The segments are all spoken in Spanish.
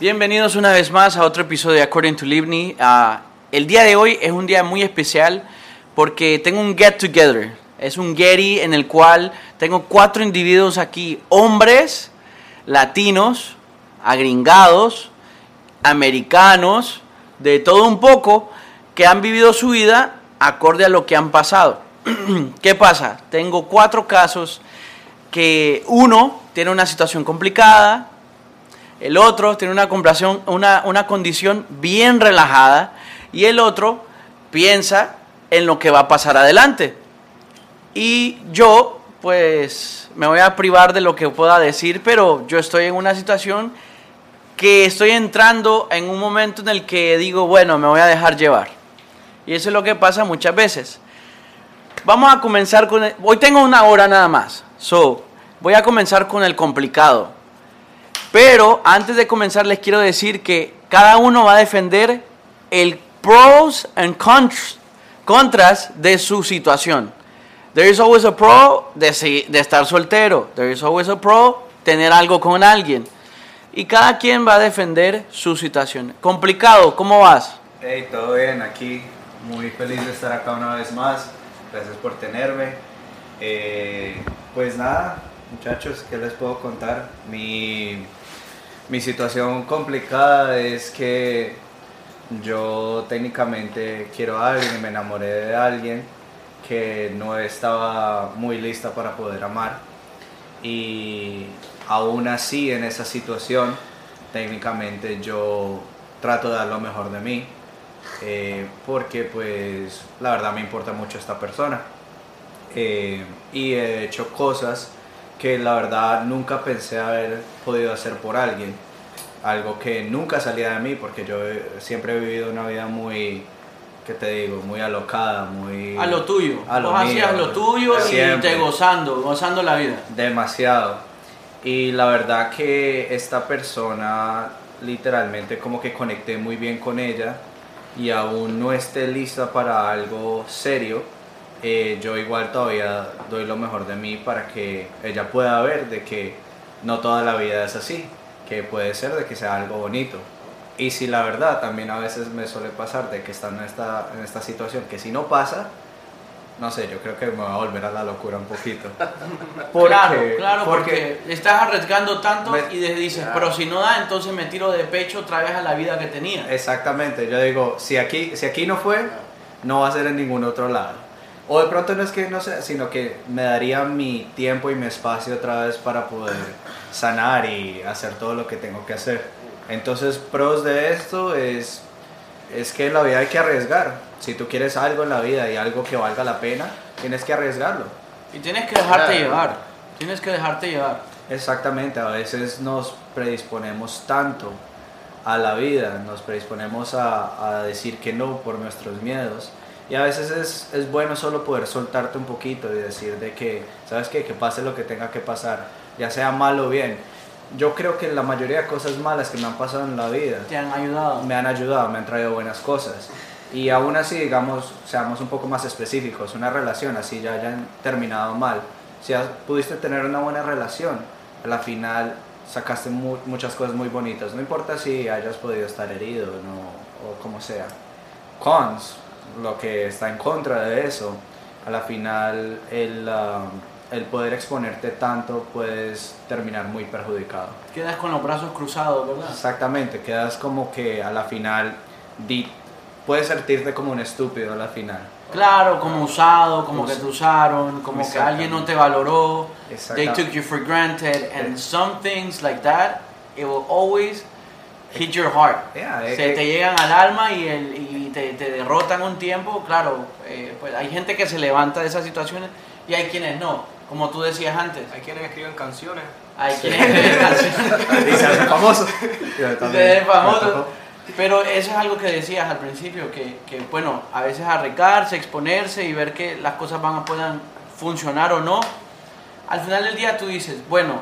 Bienvenidos una vez más a otro episodio de According to Livni. Ah, el día de hoy es un día muy especial porque tengo un get together. Es un getty en el cual tengo cuatro individuos aquí, hombres, latinos, agringados, americanos, de todo un poco, que han vivido su vida acorde a lo que han pasado. ¿Qué pasa? Tengo cuatro casos que uno tiene una situación complicada, el otro tiene una, una, una condición bien relajada y el otro piensa en lo que va a pasar adelante. Y yo, pues, me voy a privar de lo que pueda decir, pero yo estoy en una situación que estoy entrando en un momento en el que digo, bueno, me voy a dejar llevar. Y eso es lo que pasa muchas veces. Vamos a comenzar con... hoy tengo una hora nada más. So, voy a comenzar con el complicado. Pero antes de comenzar les quiero decir que cada uno va a defender el pros and contras de su situación. There is always a pro de estar soltero. There is always a pro tener algo con alguien. Y cada quien va a defender su situación. Complicado, ¿cómo vas? Hey, todo bien, aquí muy feliz de estar acá una vez más. Gracias por tenerme. Eh, pues nada, muchachos, ¿qué les puedo contar? Mi, mi situación complicada es que yo técnicamente quiero a alguien y me enamoré de alguien que no estaba muy lista para poder amar. Y aún así en esa situación, técnicamente yo trato de dar lo mejor de mí. eh, porque pues la verdad me importa mucho esta persona. Eh, y he hecho cosas que la verdad nunca pensé haber podido hacer por alguien. Algo que nunca salía de mí porque yo siempre he vivido una vida muy, ¿qué te digo? Muy alocada, muy... A lo tuyo. A lo Vos mío, hacías lo tuyo y te gozando, gozando la vida. Demasiado. Y la verdad que esta persona literalmente como que conecté muy bien con ella y aún no esté lista para algo serio, eh, yo igual todavía doy lo mejor de mí para que ella pueda ver de que no toda la vida es así, que puede ser de que sea algo bonito. Y si la verdad también a veces me suele pasar de que están en esta, en esta situación, que si no pasa, no sé, yo creo que me va a volver a la locura un poquito. claro, claro, porque, estás arriesgando tanto Me- y dices, Claro. pero si no da, entonces me tiro de pecho otra vez a la vida que tenía. Exactamente, yo digo, si aquí, si aquí no fue, no va a ser en ningún otro lado. O de pronto no es que no sea, sino que me daría mi tiempo y mi espacio otra vez para poder sanar y hacer todo lo que tengo que hacer. Entonces, pros de esto es, es que en la vida hay que arriesgar. Si tú quieres algo en la vida y algo que valga la pena, tienes que arriesgarlo. Y tienes que dejarte Claro. llevar. Tienes que dejarte llevar. Exactamente, a veces nos predisponemos tanto a la vida, nos predisponemos a, a decir que no por nuestros miedos. Y a veces es, es bueno solo poder soltarte un poquito y decir de que, ¿sabes qué? Que pase lo que tenga que pasar, ya sea mal o bien. Yo creo que la mayoría de cosas malas que me han pasado en la vida Te han ayudado. me han ayudado, me han traído buenas cosas. Y aún así, digamos, seamos un poco más específicos, una relación así ya hayan terminado mal. Si has- pudiste tener una buena relación, a la final sacaste mu- muchas cosas muy bonitas. No importa si hayas podido estar herido no, o como sea. Cons, lo que está en contra de eso, a la final el, ah, el poder exponerte tanto puedes terminar muy perjudicado. Quedas con los brazos cruzados, ¿verdad? Exactamente, quedas como que a la final di- puedes sentirte como un estúpido a la final. Claro, como usado, como que te usaron, como que alguien no te valoró. They took you for granted, and Eh. some things like that, it will always hit your heart. Yeah, eh, se eh, te llegan al alma y, el, y te, te derrotan un tiempo. Claro, eh, pues hay gente que se levanta de esas situaciones y hay quienes no, como tú decías antes. Hay quienes escriben canciones. Hay quienes escriben canciones. y se hace famoso. Yo de también, famoso. me tocó. Pero eso es algo que decías al principio, que, que, bueno, a veces arriesgarse, exponerse y ver que las cosas van a puedan funcionar o no. Al final del día tú dices, bueno,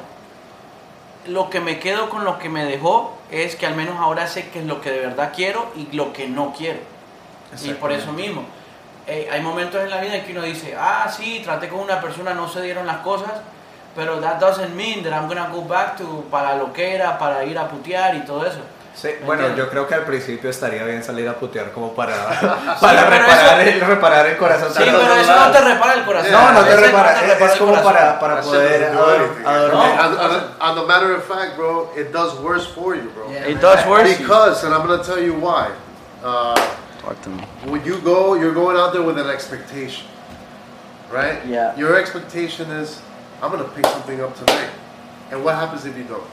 lo que me quedo con lo que me dejó es que al menos ahora sé qué es lo que de verdad quiero y lo que no quiero. Y por eso mismo, eh, hay momentos en la vida en que uno dice, ah, sí, traté con una persona, no se dieron las cosas, pero that doesn't mean that I'm gonna go back to para lo que era, para ir a putear y todo eso. Sí, ¿Me bueno, entiendes? yo creo que al principio estaría bien salir a putear como para, Sí, para pero reparar, eso- el, reparar el corazón. Sí, pero eso no lados. te repara el corazón. No, no te repara, te es, repara es el como corazón. para, para poder doesn't do ador- anything. adormecer. And, and, and the matter of fact, bro, it does worse for you, bro. It does worse. Because, and I'm gonna tell you why. Uh, Talk to me. when you go, you're going out there with an expectation, right? Yeah. Your expectation is, I'm gonna pick something up tonight. And what happens if you don't?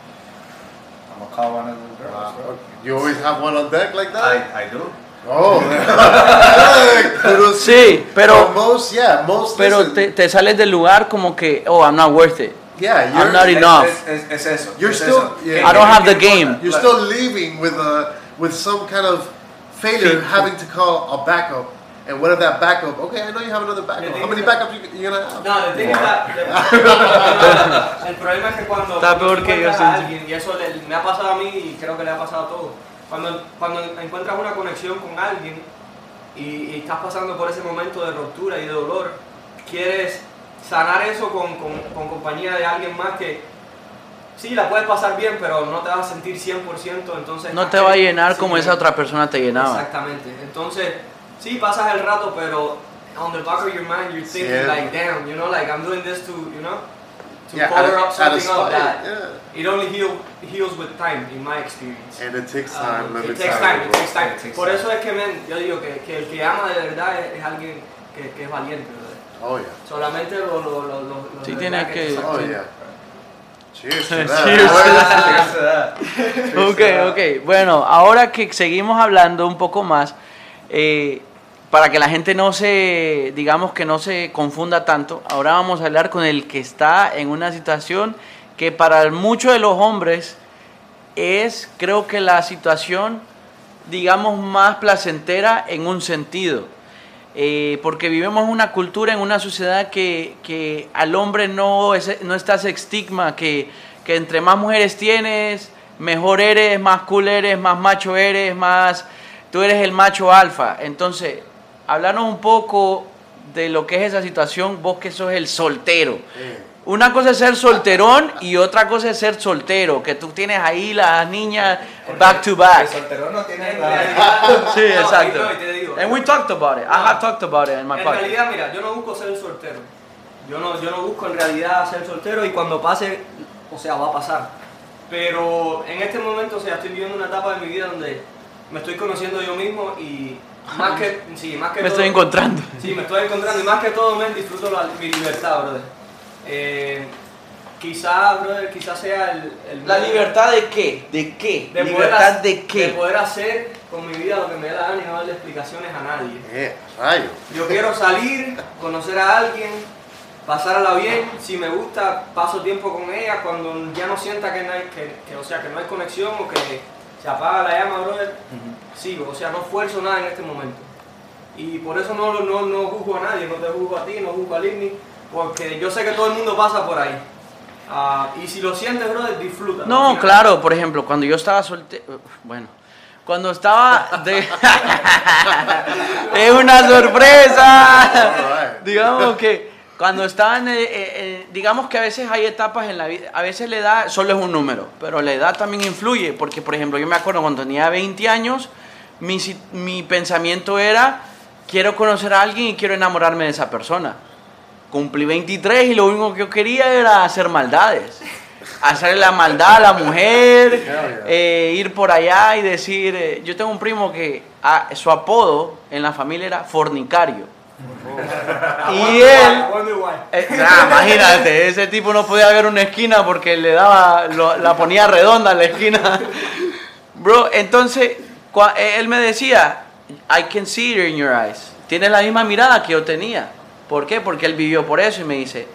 I'm gonna call one of those girls, bro. You always have one on deck like that. I, I do. Oh, kudos. Sí, pero, But most, yeah, most. pero listen, te, te sales del lugar como que, oh, I'm not worth it. yeah, I'm you're, not Es- enough. Es, es, es eso. You're es still- eso. yeah. I don't have the game. You're still leaving with a with some kind of failure, having to call a backup. And what if that backup? Okay, I know you have another backup. How many backups you, gonna have? No, the thing is that- el problema es que cuando, Está peor que yo, encuentras a alguien, y eso le- me ha pasado a mí y creo que le ha pasado a todos, cuando, cuando encuentras una conexión con alguien y, y estás pasando por ese momento de ruptura y de dolor, quieres sanar eso con, con, con compañía de alguien más que sí, la puedes pasar bien, pero no te vas a sentir 100%, entonces... No te va a llenar Sí, como esa otra persona te llenaba. Exactamente. Entonces, sí, pasas el rato, pero on the back of your mind, you're thinking Yeah. like, damn, you know, like I'm doing this to, you know, to Yeah, up something spot, that yeah. it only heal, heals with time, in my experience. And it takes Um, time. me it takes time, it takes time. It takes Por time. eso es que, men, yo digo que, que el que ama de verdad es, es alguien que, que es valiente, brother. Oh yeah. Solamente lo, lo, lo, lo, Sí, tienes verdad que- tú Oh yeah. Cheers to Cheers Ok, ok. Bueno, ahora que seguimos hablando un poco más, eh, para que la gente no se, digamos que no se confunda tanto, ahora vamos a hablar con el que está en una situación que para muchos de los hombres es, creo que la situación, digamos, más placentera en un sentido. Eh, porque vivimos una cultura, en una sociedad que, que al hombre no, no está ese estigma, que, que entre más mujeres tienes, mejor eres, más cool eres, más macho eres, más tú eres el macho alfa. Entonces, hablarnos un poco de lo que es esa situación, vos que sos el soltero. Una cosa es ser solterón y otra cosa es ser soltero, que tú tienes ahí las niñas back to El back. soltero no tiene En nada. Sí, no, exacto. y no, y te digo, And we talked about it. I have talked about it in my En podcast. realidad, mira, yo no busco ser soltero. Yo no, yo no busco en realidad ser soltero y cuando pase, o sea, va a pasar. Pero en este momento, o sea, estoy viviendo una etapa de mi vida donde me estoy conociendo yo mismo y más que, sí, más que Me todo, estoy encontrando. Sí, me estoy encontrando y más que todo, me disfruto la- mi libertad, brother. Eh, quizá, brother, quizá sea el, el ¿La libertad de qué? ¿De qué? de poder, ¿Libertad hac- de qué? de poder hacer con mi vida lo que me dé la gana y no darle explicaciones a nadie. Yeah, rayo. Yo quiero salir, conocer a alguien, pasarla bien. Si me gusta, paso tiempo con ella. Cuando ya no sienta que no hay, que, que, o sea, que no hay conexión o que se apaga la llama, brother, sigo. O sea, no esfuerzo nada en este momento. Y por eso no, no, no juzgo a nadie, no te juzgo a ti, no juzgo a Ligny, porque yo sé que todo el mundo pasa por ahí. Ah, y si lo sientes, brother, disfruta. No, claro, por ejemplo, cuando yo estaba soltero, bueno, cuando estaba de... es una sorpresa. Digamos que cuando estaban, eh, eh, eh, digamos que a veces hay etapas en la vida, a veces la edad solo es un número, pero la edad también influye, porque por ejemplo yo me acuerdo cuando tenía 20 años, mi, mi pensamiento era, quiero conocer a alguien y quiero enamorarme de esa persona. Cumplí 23 y lo único que yo quería era hacer maldades. Hacerle la maldad a la mujer, eh, ir por allá y decir, eh, yo tengo un primo que ah, su apodo en la familia era fornicario. Y él, eh, nah, imagínate, ese tipo no podía ver una esquina porque le daba, lo- la ponía redonda la esquina. Bro, entonces, cua- eh, él me decía, I can see it in your eyes. Tienes la misma mirada que yo tenía. ¿Por qué? Porque él vivió por eso y me dice,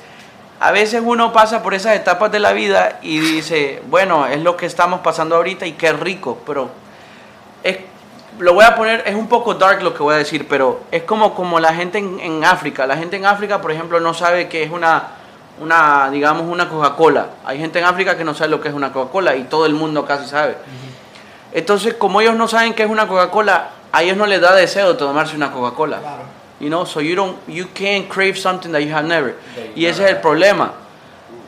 a veces uno pasa por esas etapas de la vida y dice, bueno, es lo que estamos pasando ahorita y qué rico, pero es, lo voy a poner, es un poco dark lo que voy a decir, pero es como, como la gente en, en África. La gente en África, por ejemplo, no sabe que es una, una, digamos, una Coca-Cola. Hay gente en África que no sabe lo que es una Coca-Cola y todo el mundo casi sabe. Entonces, como ellos no saben qué es una Coca-Cola, a ellos no les da deseo de tomarse una Coca-Cola. You know, so you don't, you can't crave something that you have never. Y ese es el problema.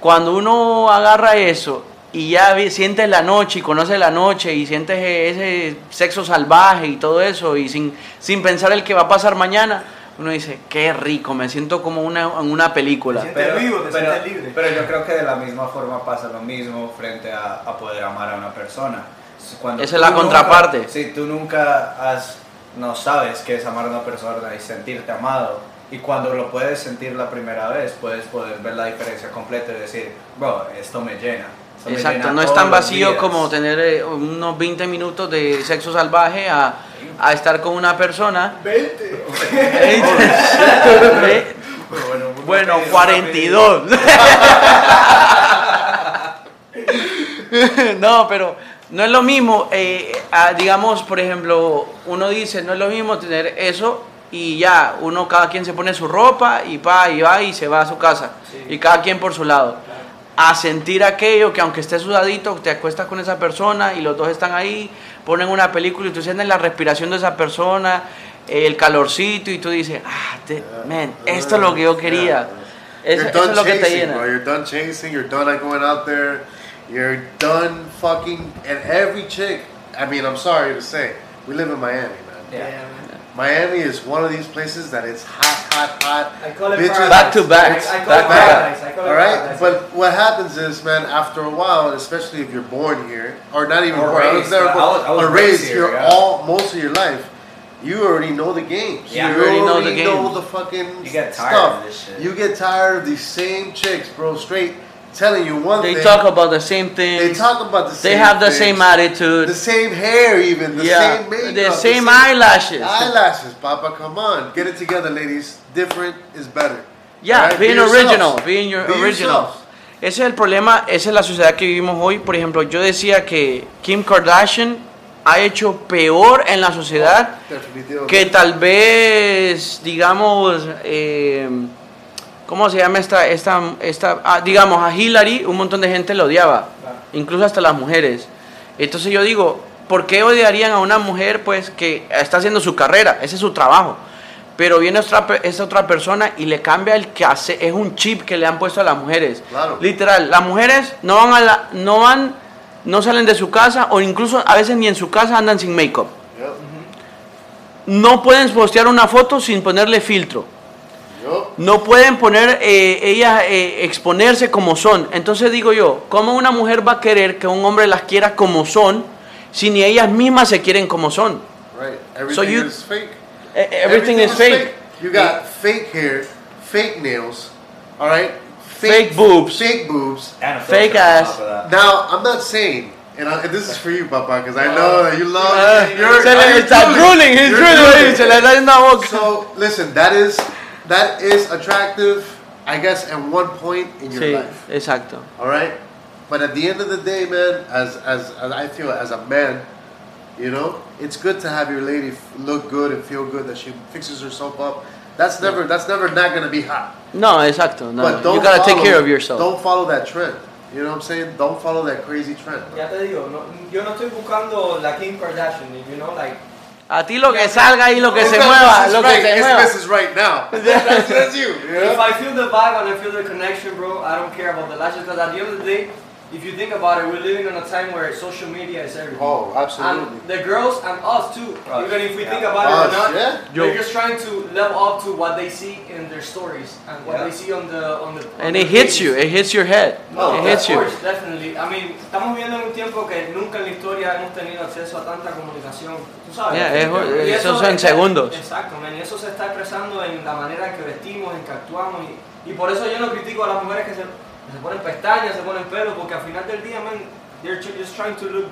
Cuando uno agarra eso y ya sientes la noche y conoces la noche y sientes ese sexo salvaje y todo eso y sin, sin pensar el que va a pasar mañana, uno dice, qué rico, me siento como una, en una película. Te vivo, te pero, libre. pero yo creo que de la misma forma pasa lo mismo frente a, a poder amar a una persona. Cuando Esa es la nunca- contraparte. Si tú nunca has, no sabes qué es amar a una persona y sentirte amado, y cuando lo puedes sentir la primera vez, puedes poder ver la diferencia completa y decir, bro, esto me llena. esto me Exacto, llena no es tan vacío días". como tener eh, unos 20 minutos de sexo salvaje a, a estar con una persona. 20. Eh, Bueno, Bueno, rápido, 42. no, pero no es lo mismo, eh, digamos, por ejemplo, uno dice, no es lo mismo tener eso y ya, uno, cada quien se pone su ropa y pa, y va y se va a su casa. Sí. Y cada quien por su lado. A sentir aquello que aunque estés sudadito, te acuestas con esa persona y los dos están ahí, ponen una película y tú sientes la respiración de esa persona, el calorcito y tú dices, ah, te- man, esto es lo que yo quería. Eso, es lo que te llena. bro. You're done chasing. You're done like, going out there. You're done fucking. And every chick. I mean, I'm sorry to say, we live in Miami, man. Yeah. man. Miami is one of these places that it's hot, hot, hot. I call it Bitches- paradise. Back to back. I, I call Back it back. paradise. I call All right, paradise. but what happens is, man, after a while, especially if you're born here, or not even Or born, I was raised. never I was- I was or raised raised here, here yeah. all most of your life, you already know the games. Yeah. you You already know already the know the fucking You get tired stuff. of this shit. You get tired of these same chicks, bro. Straight telling you one They thing. talk about the same they things. talk about the They same. have the things, same attitude. the same hair, even the yeah, same makeup, the same eyelashes. Eyelashes, Papa. Come on, get it together, ladies. Different is better. Yeah, Alright, being be original, being your Be original. yourselves. Ese es el problema, esa es la sociedad que vivimos hoy. Por ejemplo, yo decía que Kim Kardashian ha hecho peor en la sociedad Definitivamente. que tal vez, digamos, eh, ¿cómo se llama esta, esta, esta, ah, digamos, a Hillary, un montón de gente lo odiaba, incluso hasta las mujeres. Entonces yo digo, ¿por qué odiarían a una mujer pues que está haciendo su carrera? Ese es su trabajo. Pero viene otra, esta otra persona y le cambia el que hace, es un chip que le han puesto a las mujeres. Claro. Literal, las mujeres no van a la, no van, no salen de su casa o incluso a veces ni en su casa andan sin make-up. No pueden postear una foto sin ponerle filtro. No pueden poner eh, ellas eh, exponerse como son. Entonces digo yo, ¿cómo una mujer va a querer que un hombre las quiera como son si ni ellas mismas se quieren como son? Right. Everything So you- is fake. Everything, is fake. You got fake hair, fake nails, all right? Fake boobs. Fake boobs. And a Fake ass. Now, I'm not saying, and, I, and this is for you, Papa, because I know that you love. Ah, you're, se le you're está drooling, he's drooling, se le está yendo la boca. So listen, that is that is attractive, I guess, at one point in your Sí, life. exacto. All right, but at the end of the day, man, as as, as I feel as a man, you know, it's good to have your lady look good and feel good that she fixes herself up. That's never that's never not gonna be hot. No, exacto. No. But don't You gotta take care of yourself. Don't follow that trend. You know what I'm saying? Don't follow that crazy trend. bro. Ya te digo, no, yo no estoy buscando la Kim Kardashian, you know, like, A ti lo que salga y lo que se mueva, lo que se mueva. Mrs. right now. that's, that's you. you know? if I feel the vibe and I feel the connection, bro, I don't care about the lashes, because at the end of the day, if you think about it, we're living in a time where social media is everything. Oh, absolutely. And the girls and us too, Us, even if we yeah. think about it or not, yeah. they're Yo. just trying to level up to what they see in their stories and what Yeah. they see on the on the. on And the it hits you, it hits your head. No, it hits of you. course, definitely. I mean, estamos viviendo en un tiempo que nunca en la historia hemos tenido acceso a tanta comunicación. ¿Tú sabes? Yeah, es- Y eh, eso son está- segundos. Exacto, man, y eso se está expresando en la manera en que vestimos, en que actuamos. Y, y por eso yo no critico a las mujeres que se, que se ponen pestañas, se ponen pelo, porque al final del día, man, they're just trying to look,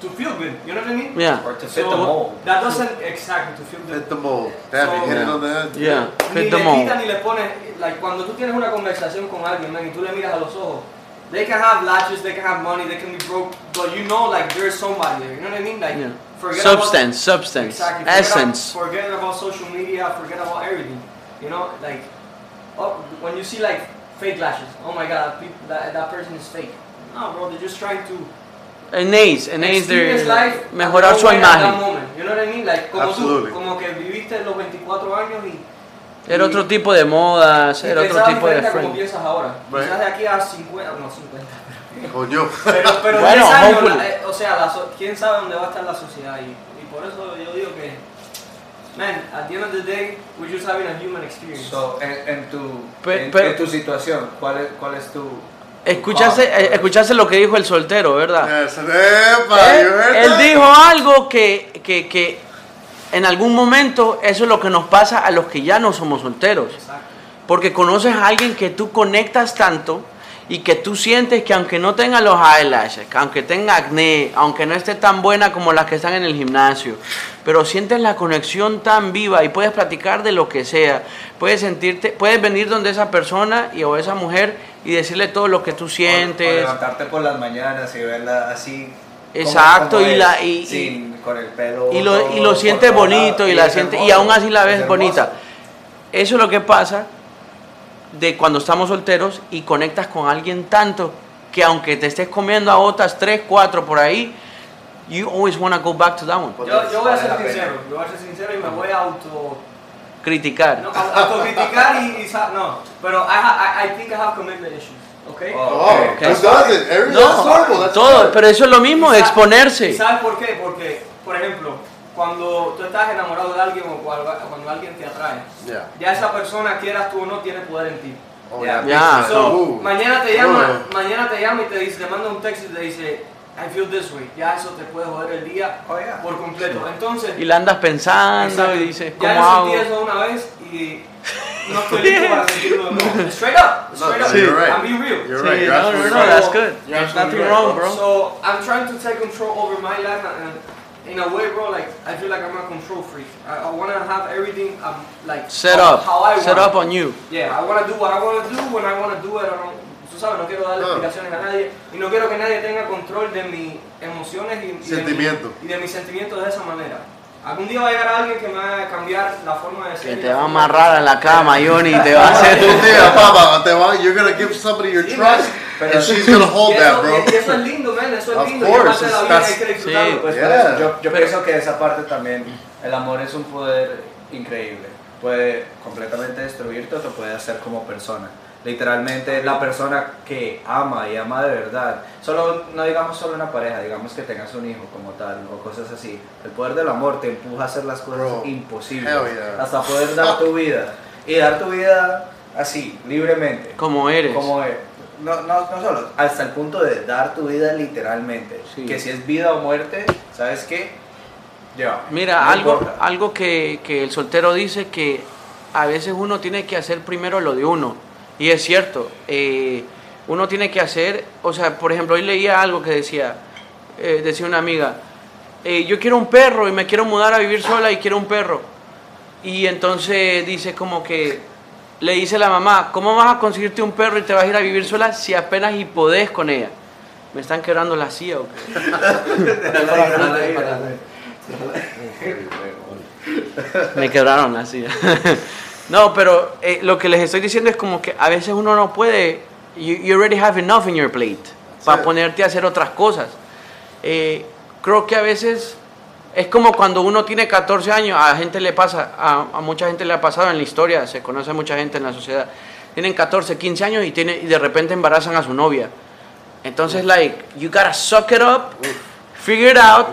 to feel good. You know what I mean? Yeah. Or to fit So, the mold. That doesn't, exactly, to feel good. Fit the mold. Damn, you So- hit it on the head. Yeah. Ni Fit the le mold. quitan ni le ponen, like, cuando tú tienes una conversación con alguien, man, y tú le miras a los ojos, they can have lashes, they can have money, they can be broke, but you know, like, there's somebody there, you know what I mean? Like, Yeah. forget Substance, about, substance, exactly, forget essence. About, forget about social media, forget about everything, you know, like, oh, when you see, like, fake lashes, oh my god, peop that, that person is fake. No, bro, they're just trying to En Ace, en Ace experience de life mejorar su their imagen. moment, You know what I mean? Like, como Absolutely. tú, como que viviste los 24 años y Era otro tipo de modas, era otro tipo de a como friend. piensas ahora. Right. Quizás de aquí a 50, no 50, Coño. Pero, pero en Bueno, 10 años, la- eh, o sea, la quién sabe dónde va a estar la sociedad y, y por eso yo digo que, man, at the end of the day, we're just having a human experience. So, en, en tu, Pe- en, pero- en tu situación, ¿cuál es, cuál es tu... Escuchaste, eh, escuchaste lo que dijo el soltero, ¿verdad? Epa, Él, él dijo algo que, que, que en algún momento eso es lo que nos pasa a los que ya no somos solteros. Exacto. Porque conoces a alguien que tú conectas tanto y que tú sientes que aunque no tenga los eyelashes, que aunque tenga acné, aunque no esté tan buena como las que están en el gimnasio, pero sientes la conexión tan viva y puedes platicar de lo que sea, puedes sentirte, puedes venir donde esa persona y o esa mujer y decirle todo lo que tú O- o sientes. levantarte por las mañanas y verla así... Exacto, como y la- y- sin- con el pelo... y lo, y lo todo sientes bonito y la es sientes y aún así la es ves bonita. Eso es lo que pasa de cuando estamos solteros y conectas con alguien tanto que aunque te estés comiendo a otras 3, 4 por ahí, you always want to go back to that one. Yo, yo voy a ser sincero, yo voy a ser sincero y me voy a auto, Criticar. no, au- autocriticar y, y sa- no, pero I, ha- I, I think I have commitment issues, okay? Oh. Oh, Okay. Every, that's No, todo, pero eso es lo mismo, ¿Y sa- ¿Y exponerse. sabes por qué? Porque, por ejemplo, cuando tú estás enamorado de alguien o cuando, alguien te atrae, Yeah. ya esa persona, quieras tú o no, tiene poder en ti. Oh, Yeah. Ya. So, Uh. mañana te llama, Uh. mañana te llama y te dice, te manda un texto y te dice, I feel this way. Ya eso te puede joder el día Oh, yeah. por completo. Entonces, Y la andas pensando exacto, y dices, ya ¿cómo yo hago? sentí eso una vez y no estoy listo para sentirlo de nuevo. Straight up, No, straight up. no, you're right. I'm being real. You're Sí, right. You're no, no, no, that's good. There's nothing right, wrong, bro. bro. So I'm trying to take control over my life and in a way, bro, like I feel like I'm a control freak. I, I want to have everything um, like Set how, up, how I set want. up on you. Yeah, I want to do what I want to do when I want to do it. I don't, tú sabes, no quiero darle No. explicaciones a nadie y no quiero que nadie tenga control de mis emociones y, y de, Sentimientos. mi- y de mis sentimientos de esa manera. Algún día va a llegar alguien que me va a cambiar la forma de ser. Que te va a amarrar en la cama, Johnny, y te va a hacer... Un día, papá, te va- you're gonna give somebody your Sí, trust, Pero and eso- she's gonna hold y that, eso, bro. y eso es lindo, man, eso es Of lindo. y course, aparte de la vida hay que disfrutarlo. sí, Pues Yeah. eso yo, yo Pero- pienso que esa parte también, el amor es un poder increíble. Puede completamente destruirte o te puede hacer como persona. Literalmente la persona que ama y ama de verdad, solo no digamos solo una pareja, digamos que tengas un hijo como tal o cosas así. El poder del amor te empuja a hacer las cosas Bro, imposibles, yeah. hasta poder dar tu vida y dar tu vida así, libremente. Como eres. Como es. No, no, no solo, hasta el punto de dar tu vida literalmente. Sí. Que si es vida o muerte, ¿sabes qué? Mira, no algo, importa. algo que, que el soltero dice que a veces uno tiene que hacer primero lo de uno. Y es cierto, eh, uno tiene que hacer, o sea, por ejemplo, hoy leía algo que decía, eh, decía una amiga, eh, yo quiero un perro y me quiero mudar a vivir sola y quiero un perro. Y entonces dice como que, le dice la mamá, ¿cómo vas a conseguirte un perro y te vas a ir a vivir sola si apenas y podés con ella? ¿Me están quebrando la silla o qué? Me quebraron la silla. no, pero eh, lo que les estoy diciendo es como que a veces uno no puede. You, you already have enough in your plate para ponerte a hacer otras cosas. Eh, creo que a veces es como cuando uno tiene 14 años, a gente le pasa, a, a mucha gente le ha pasado en la historia, se conoce a mucha gente en la sociedad. Tienen 14, 15 años y, tiene, y de repente embarazan a su novia. Entonces, like, you gotta suck it up, figure it out.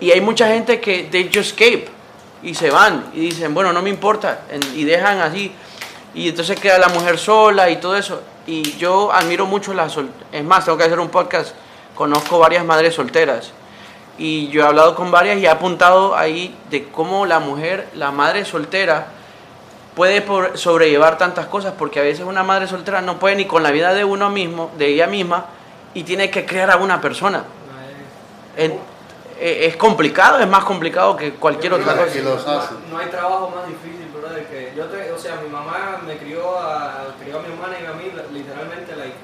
Y hay mucha gente que they just escape y se van y dicen, bueno, no me importa, y dejan así. Y entonces queda la mujer sola y todo eso. Y yo admiro mucho las Es más, tengo que hacer un podcast. Conozco varias madres solteras. Y yo he hablado con varias y he apuntado ahí de cómo la mujer, la madre soltera, puede por- sobrellevar tantas cosas. Porque a veces una madre soltera no puede ni con la vida de uno mismo, de ella misma, y tiene que crear a una persona. En- es complicado, es más complicado que cualquier otra cosa. los no, no hay trabajo más difícil, brother, que yo te, o sea, mi mamá me crió a, crió a mi hermana y a mí, literalmente, like,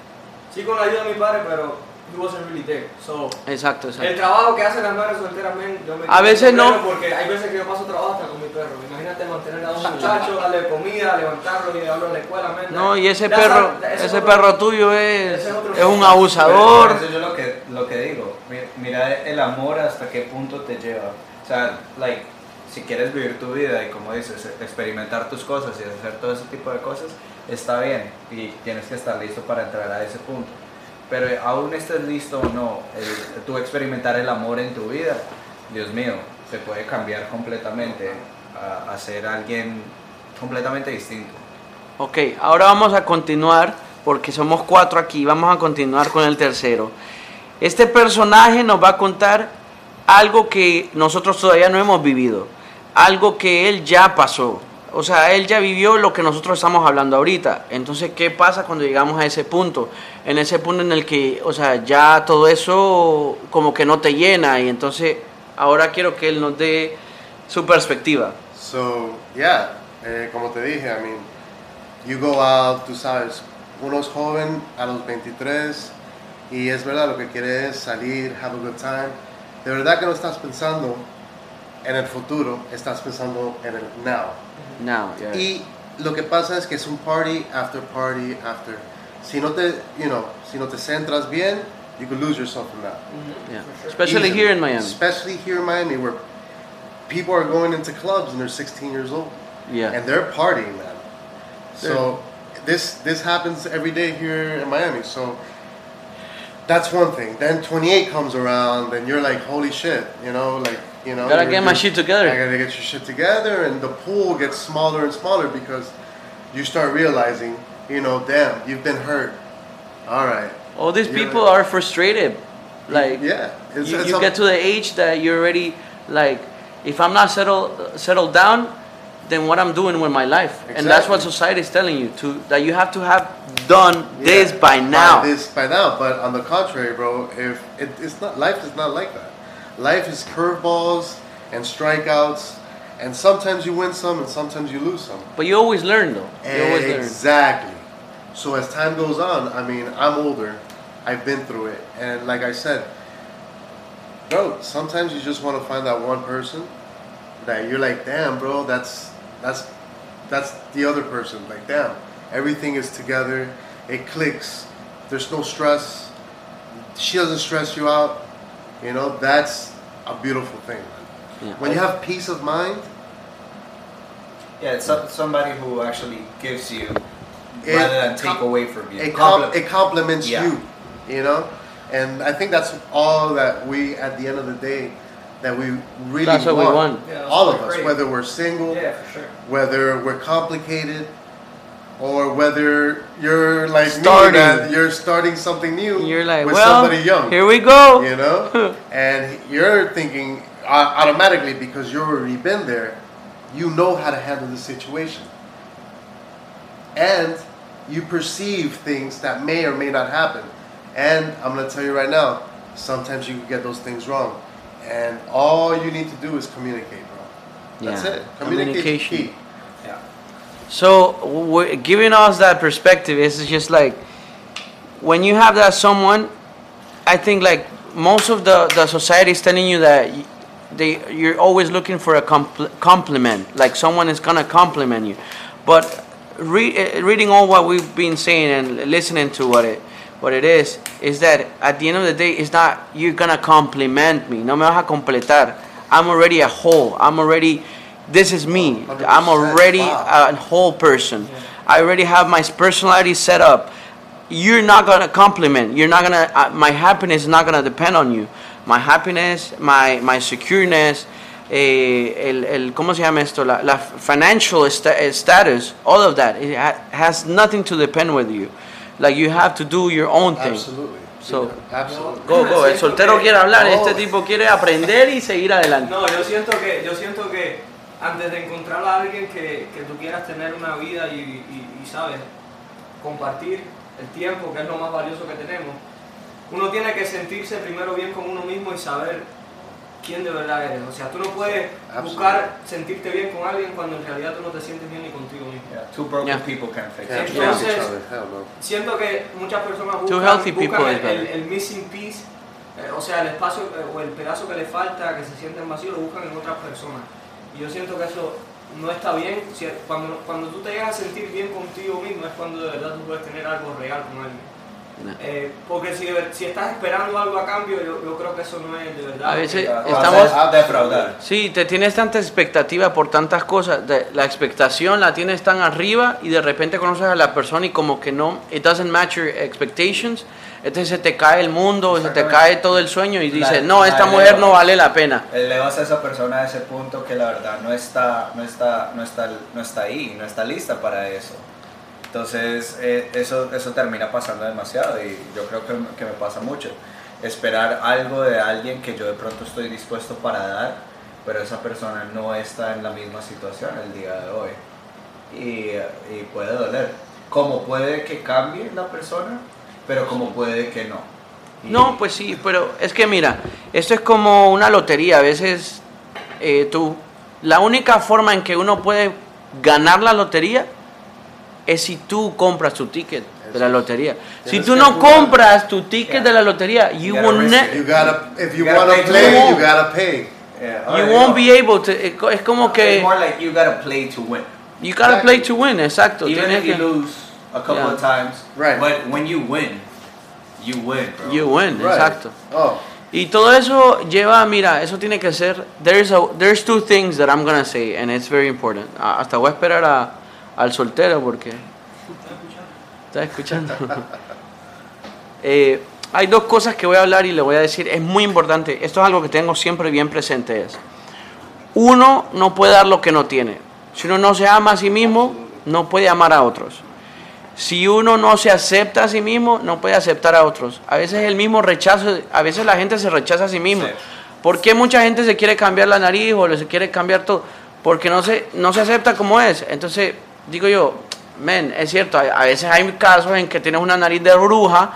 sí con la ayuda de mi padre, pero he wasn't really there. So, Exacto, el exacto. trabajo que hacen las madres solteras, men, yo me A veces no. Porque hay veces que yo paso trabajo hasta con mi perro. Imagínate mantener a dos muchachos, darle comida, levantarlo y llevarlo a la escuela, men. No, y ese perro, ese ese otro- perro tuyo es, ese es es un abusador. Por eso yo lo que, lo que digo, mira el amor hasta qué punto te lleva. O sea, like, si quieres vivir tu vida y como dices, experimentar tus cosas y hacer todo ese tipo de cosas, está bien y tienes que estar listo para entrar a ese punto. pero aún estés listo o no, el- tú experimentar el amor en tu vida, Dios mío, se puede cambiar completamente a, a ser alguien completamente distinto. Ok, ahora vamos a continuar, porque somos cuatro aquí, vamos a continuar con el tercero. Este personaje nos va a contar algo que nosotros todavía no hemos vivido, algo que él ya pasó. O sea, él ya vivió lo que nosotros estamos hablando ahorita. Entonces, ¿qué pasa cuando llegamos a ese punto? En ese punto en el que, o sea, ya todo eso como que no te llena. Y entonces, ahora quiero que él nos dé su perspectiva. So, yeah, eh, como te dije, I mean, you go out, tú sabes, uno es joven a los 23 y es verdad, lo que quiere es salir, have a good time. De verdad que no estás pensando en el futuro, estás pensando en el now. Now, yeah. Y lo que pasa es que es un party after party after. Si no te, you know, si no te centras bien, you could lose yourself in that. Mm-hmm. Yeah. Especially Easily. here in Miami. Especially here in Miami, where people are going into clubs and they're 16 years old Yeah. and they're partying, man. So this this happens every day here in Miami. So that's one thing. Then 28 comes around, and you're like, holy shit, you know, like you know. Gotta get my shit together. I gotta get your shit together, and the pool gets smaller and smaller because you start realizing, you know, damn, you've been hurt. All right. All these people are frustrated. Like Yeah. It's, you, it's you a- get to the age that you're already like, if I'm not settled settled down, then what I'm doing with my life, and that's what society is telling you to that you have to have done Yeah, this by now. this by now, but on the contrary, bro, if it, it's not life is not like that. Life is curveballs and strikeouts, and sometimes you win some and sometimes you lose some. But you always learn though. You always learn. Exactly. So as time goes on, I mean, I'm older. I've been through it, and like I said, bro, sometimes you just want to find that one person that you're like, damn, bro, that's that's that's the other person. Like, damn, everything is together. It clicks. There's no stress. She doesn't stress you out. You know, that's a beautiful thing. Yeah. When you have peace of mind, Yeah, it's some- somebody who actually gives you It rather than take com- away from you. it, com- Compli- it complements Yeah. you, you know, and I think that's all that we, at the end of the day, that we really That's what we want. Yeah, that's all of us, crave. whether we're single, Yeah, for sure. whether we're complicated, or whether you're like Starting. me, that you're starting something new. You're like, with well, somebody young, here we go. you know, and you're thinking uh, automatically because you've already been there, you know how to handle the situation, and you perceive things that may or may not happen. And I'm gonna tell you right now, sometimes you can get those things wrong, and all you need to do is communicate, bro. That's Yeah. it. Communication. Key. yeah. So w- giving us that perspective is just like when you have that someone, I think like most of the the society is telling you that y- they you're always looking for a compl- compliment, like someone is gonna compliment you, but re- eh, reading all what we've been saying and listening to what it what it is is that at the end of the day it's not you're gonna compliment me. No me vas a completar. I'm already a whole. I'm already this is me. I'm already wow. a whole person. I already have my personality set up. You're not gonna compliment. You're not gonna uh, my happiness is not gonna depend on you. My happiness my my secureness eh, el, el cómo se llama esto? La, la financial sta- eh, status all of that it ha- has nothing to depend with you like you have to do your own thing Absolutely. So- absolutely. go go el soltero que- quiere hablar Oh. este tipo quiere aprender y seguir adelante No, yo siento que, yo siento que antes de encontrar a alguien que, que tú quieras tener una vida y, y- y, sabes, compartir el tiempo, que es lo más valioso que tenemos, uno tiene que sentirse primero bien con uno mismo y saber quién de verdad eres. O sea, tú no puedes buscar sentirte bien con alguien cuando en realidad tú no te sientes bien ni contigo mismo. Yeah, two broken Yeah. people can't fix it. Entonces- no. Siento que muchas personas buscan, buscan el, missing piece, eh, o sea, el espacio eh, o el pedazo que le falta, que se sienten vacíos, lo buscan en otras personas. Y yo siento que eso no está bien. Si- Cuando, cuando tú te llegas a sentir bien contigo mismo es cuando de verdad tú puedes tener algo real con alguien. No. Eh, porque si, si estás esperando algo a cambio, yo, yo creo que eso no es de verdad. A veces Te vas a estamos- a defraudar. Sí, te tienes tanta expectativa por tantas cosas. de- la expectación la tienes tan arriba y de repente conoces a la persona y como que no, it doesn't match your expectations. Entonces se te cae el mundo, se te cae todo el sueño y dices, no, esta eleva. mujer no vale la pena. Elevas a esa persona a ese punto que la verdad no está, no está, no está, no está ahí, no está lista para eso. Entonces eh, eso, eso termina pasando demasiado y yo creo que, que me pasa mucho. Esperar algo de alguien que yo de pronto estoy dispuesto para dar, pero esa persona no está en la misma situación el día de hoy. Y, y puede doler. Como puede que cambie la persona, pero como puede que no. Y- No, pues sí, pero es que mira, esto es como una lotería. A veces eh, tú, la única forma en que uno puede ganar la lotería es si tú compras tu ticket de la lotería. Si tú no compras tu ticket de la lotería, you will risk ne- You gotta, if you, You gotta wanna pay to play, win. you gotta pay. Yeah, you won't no. be able to. Es como que It's more like you gotta play to win. you gotta play to win, exacto. Even tienes if you que- lose a couple Yeah. of times, Right. but when you win, you win, bro. you win, Right. exacto. Oh, Y todo eso lleva, mira, eso tiene que ser. There's a, there's two things that I'm gonna say, and it's very important. Ah, Hasta voy a esperar a, al soltero porque. ¿Estás escuchando? Eh, hay dos cosas que voy a hablar y le voy a decir. Es muy importante. Esto es algo que tengo siempre bien presente. Es uno no puede dar lo que no tiene. Si uno no se ama a sí mismo, no puede amar a otros. Si uno no se acepta a sí mismo, no puede aceptar a otros. A veces el mismo rechazo, a veces la gente se rechaza a sí misma. Sí. ¿Por qué mucha gente se quiere cambiar la nariz o se quiere cambiar todo? Porque no se, no se acepta como es. Entonces, digo yo, men, es cierto, a, veces hay casos en que tienes una nariz de bruja.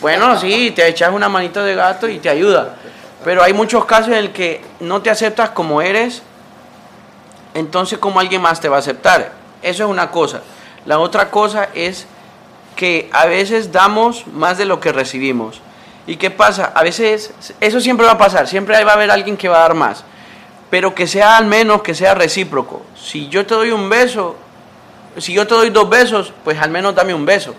Bueno, sí, te echas una manita de gato y te ayuda. Pero hay muchos casos en el que no te aceptas como eres, entonces ¿cómo alguien más te va a aceptar? Eso es una cosa. La otra cosa es que a veces damos más de lo que recibimos. ¿Y qué pasa? A veces eso siempre va a pasar, siempre va a haber alguien que va a dar más, pero que sea al menos que sea recíproco. Si yo te doy un beso, si yo te doy dos besos, pues al menos dame un beso.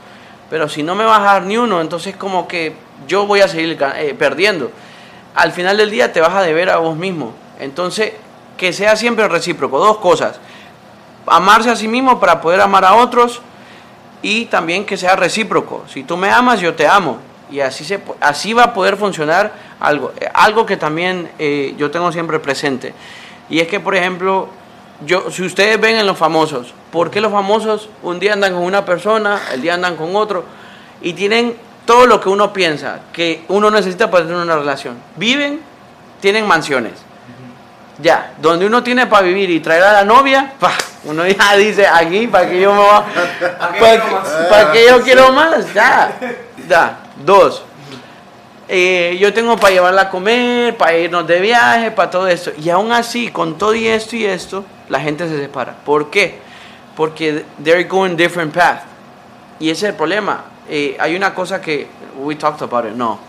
Pero si no me vas a dar ni uno, entonces como que yo voy a seguir eh, perdiendo. Al final del día te vas a deber a vos mismo. Entonces, que sea siempre recíproco. Dos cosas. Amarse a sí mismo para poder amar a otros y también que sea recíproco. Si tú me amas, yo te amo. Y así, se, así va a poder funcionar algo. Eh, Algo que también eh, yo tengo siempre presente. Y es que, por ejemplo, yo, si ustedes ven en los famosos, ¿por qué los famosos un día andan con una persona, el día andan con otro? Y tienen todo lo que uno piensa que uno necesita para tener una relación. Viven, tienen mansiones. Ya, donde uno tiene para vivir y traer a la novia, pa, uno ya dice, aquí, ¿para qué yo me voy a- ¿Para qué yo quiero más? Ya, ya. Dos, eh, yo tengo para llevarla a comer, para irnos de viaje, para todo esto. Y aún así, con todo y esto y esto, la gente se separa. ¿Por qué? Porque they're going different path. Y ese es el problema. Eh, hay una cosa que, we talked about it, no.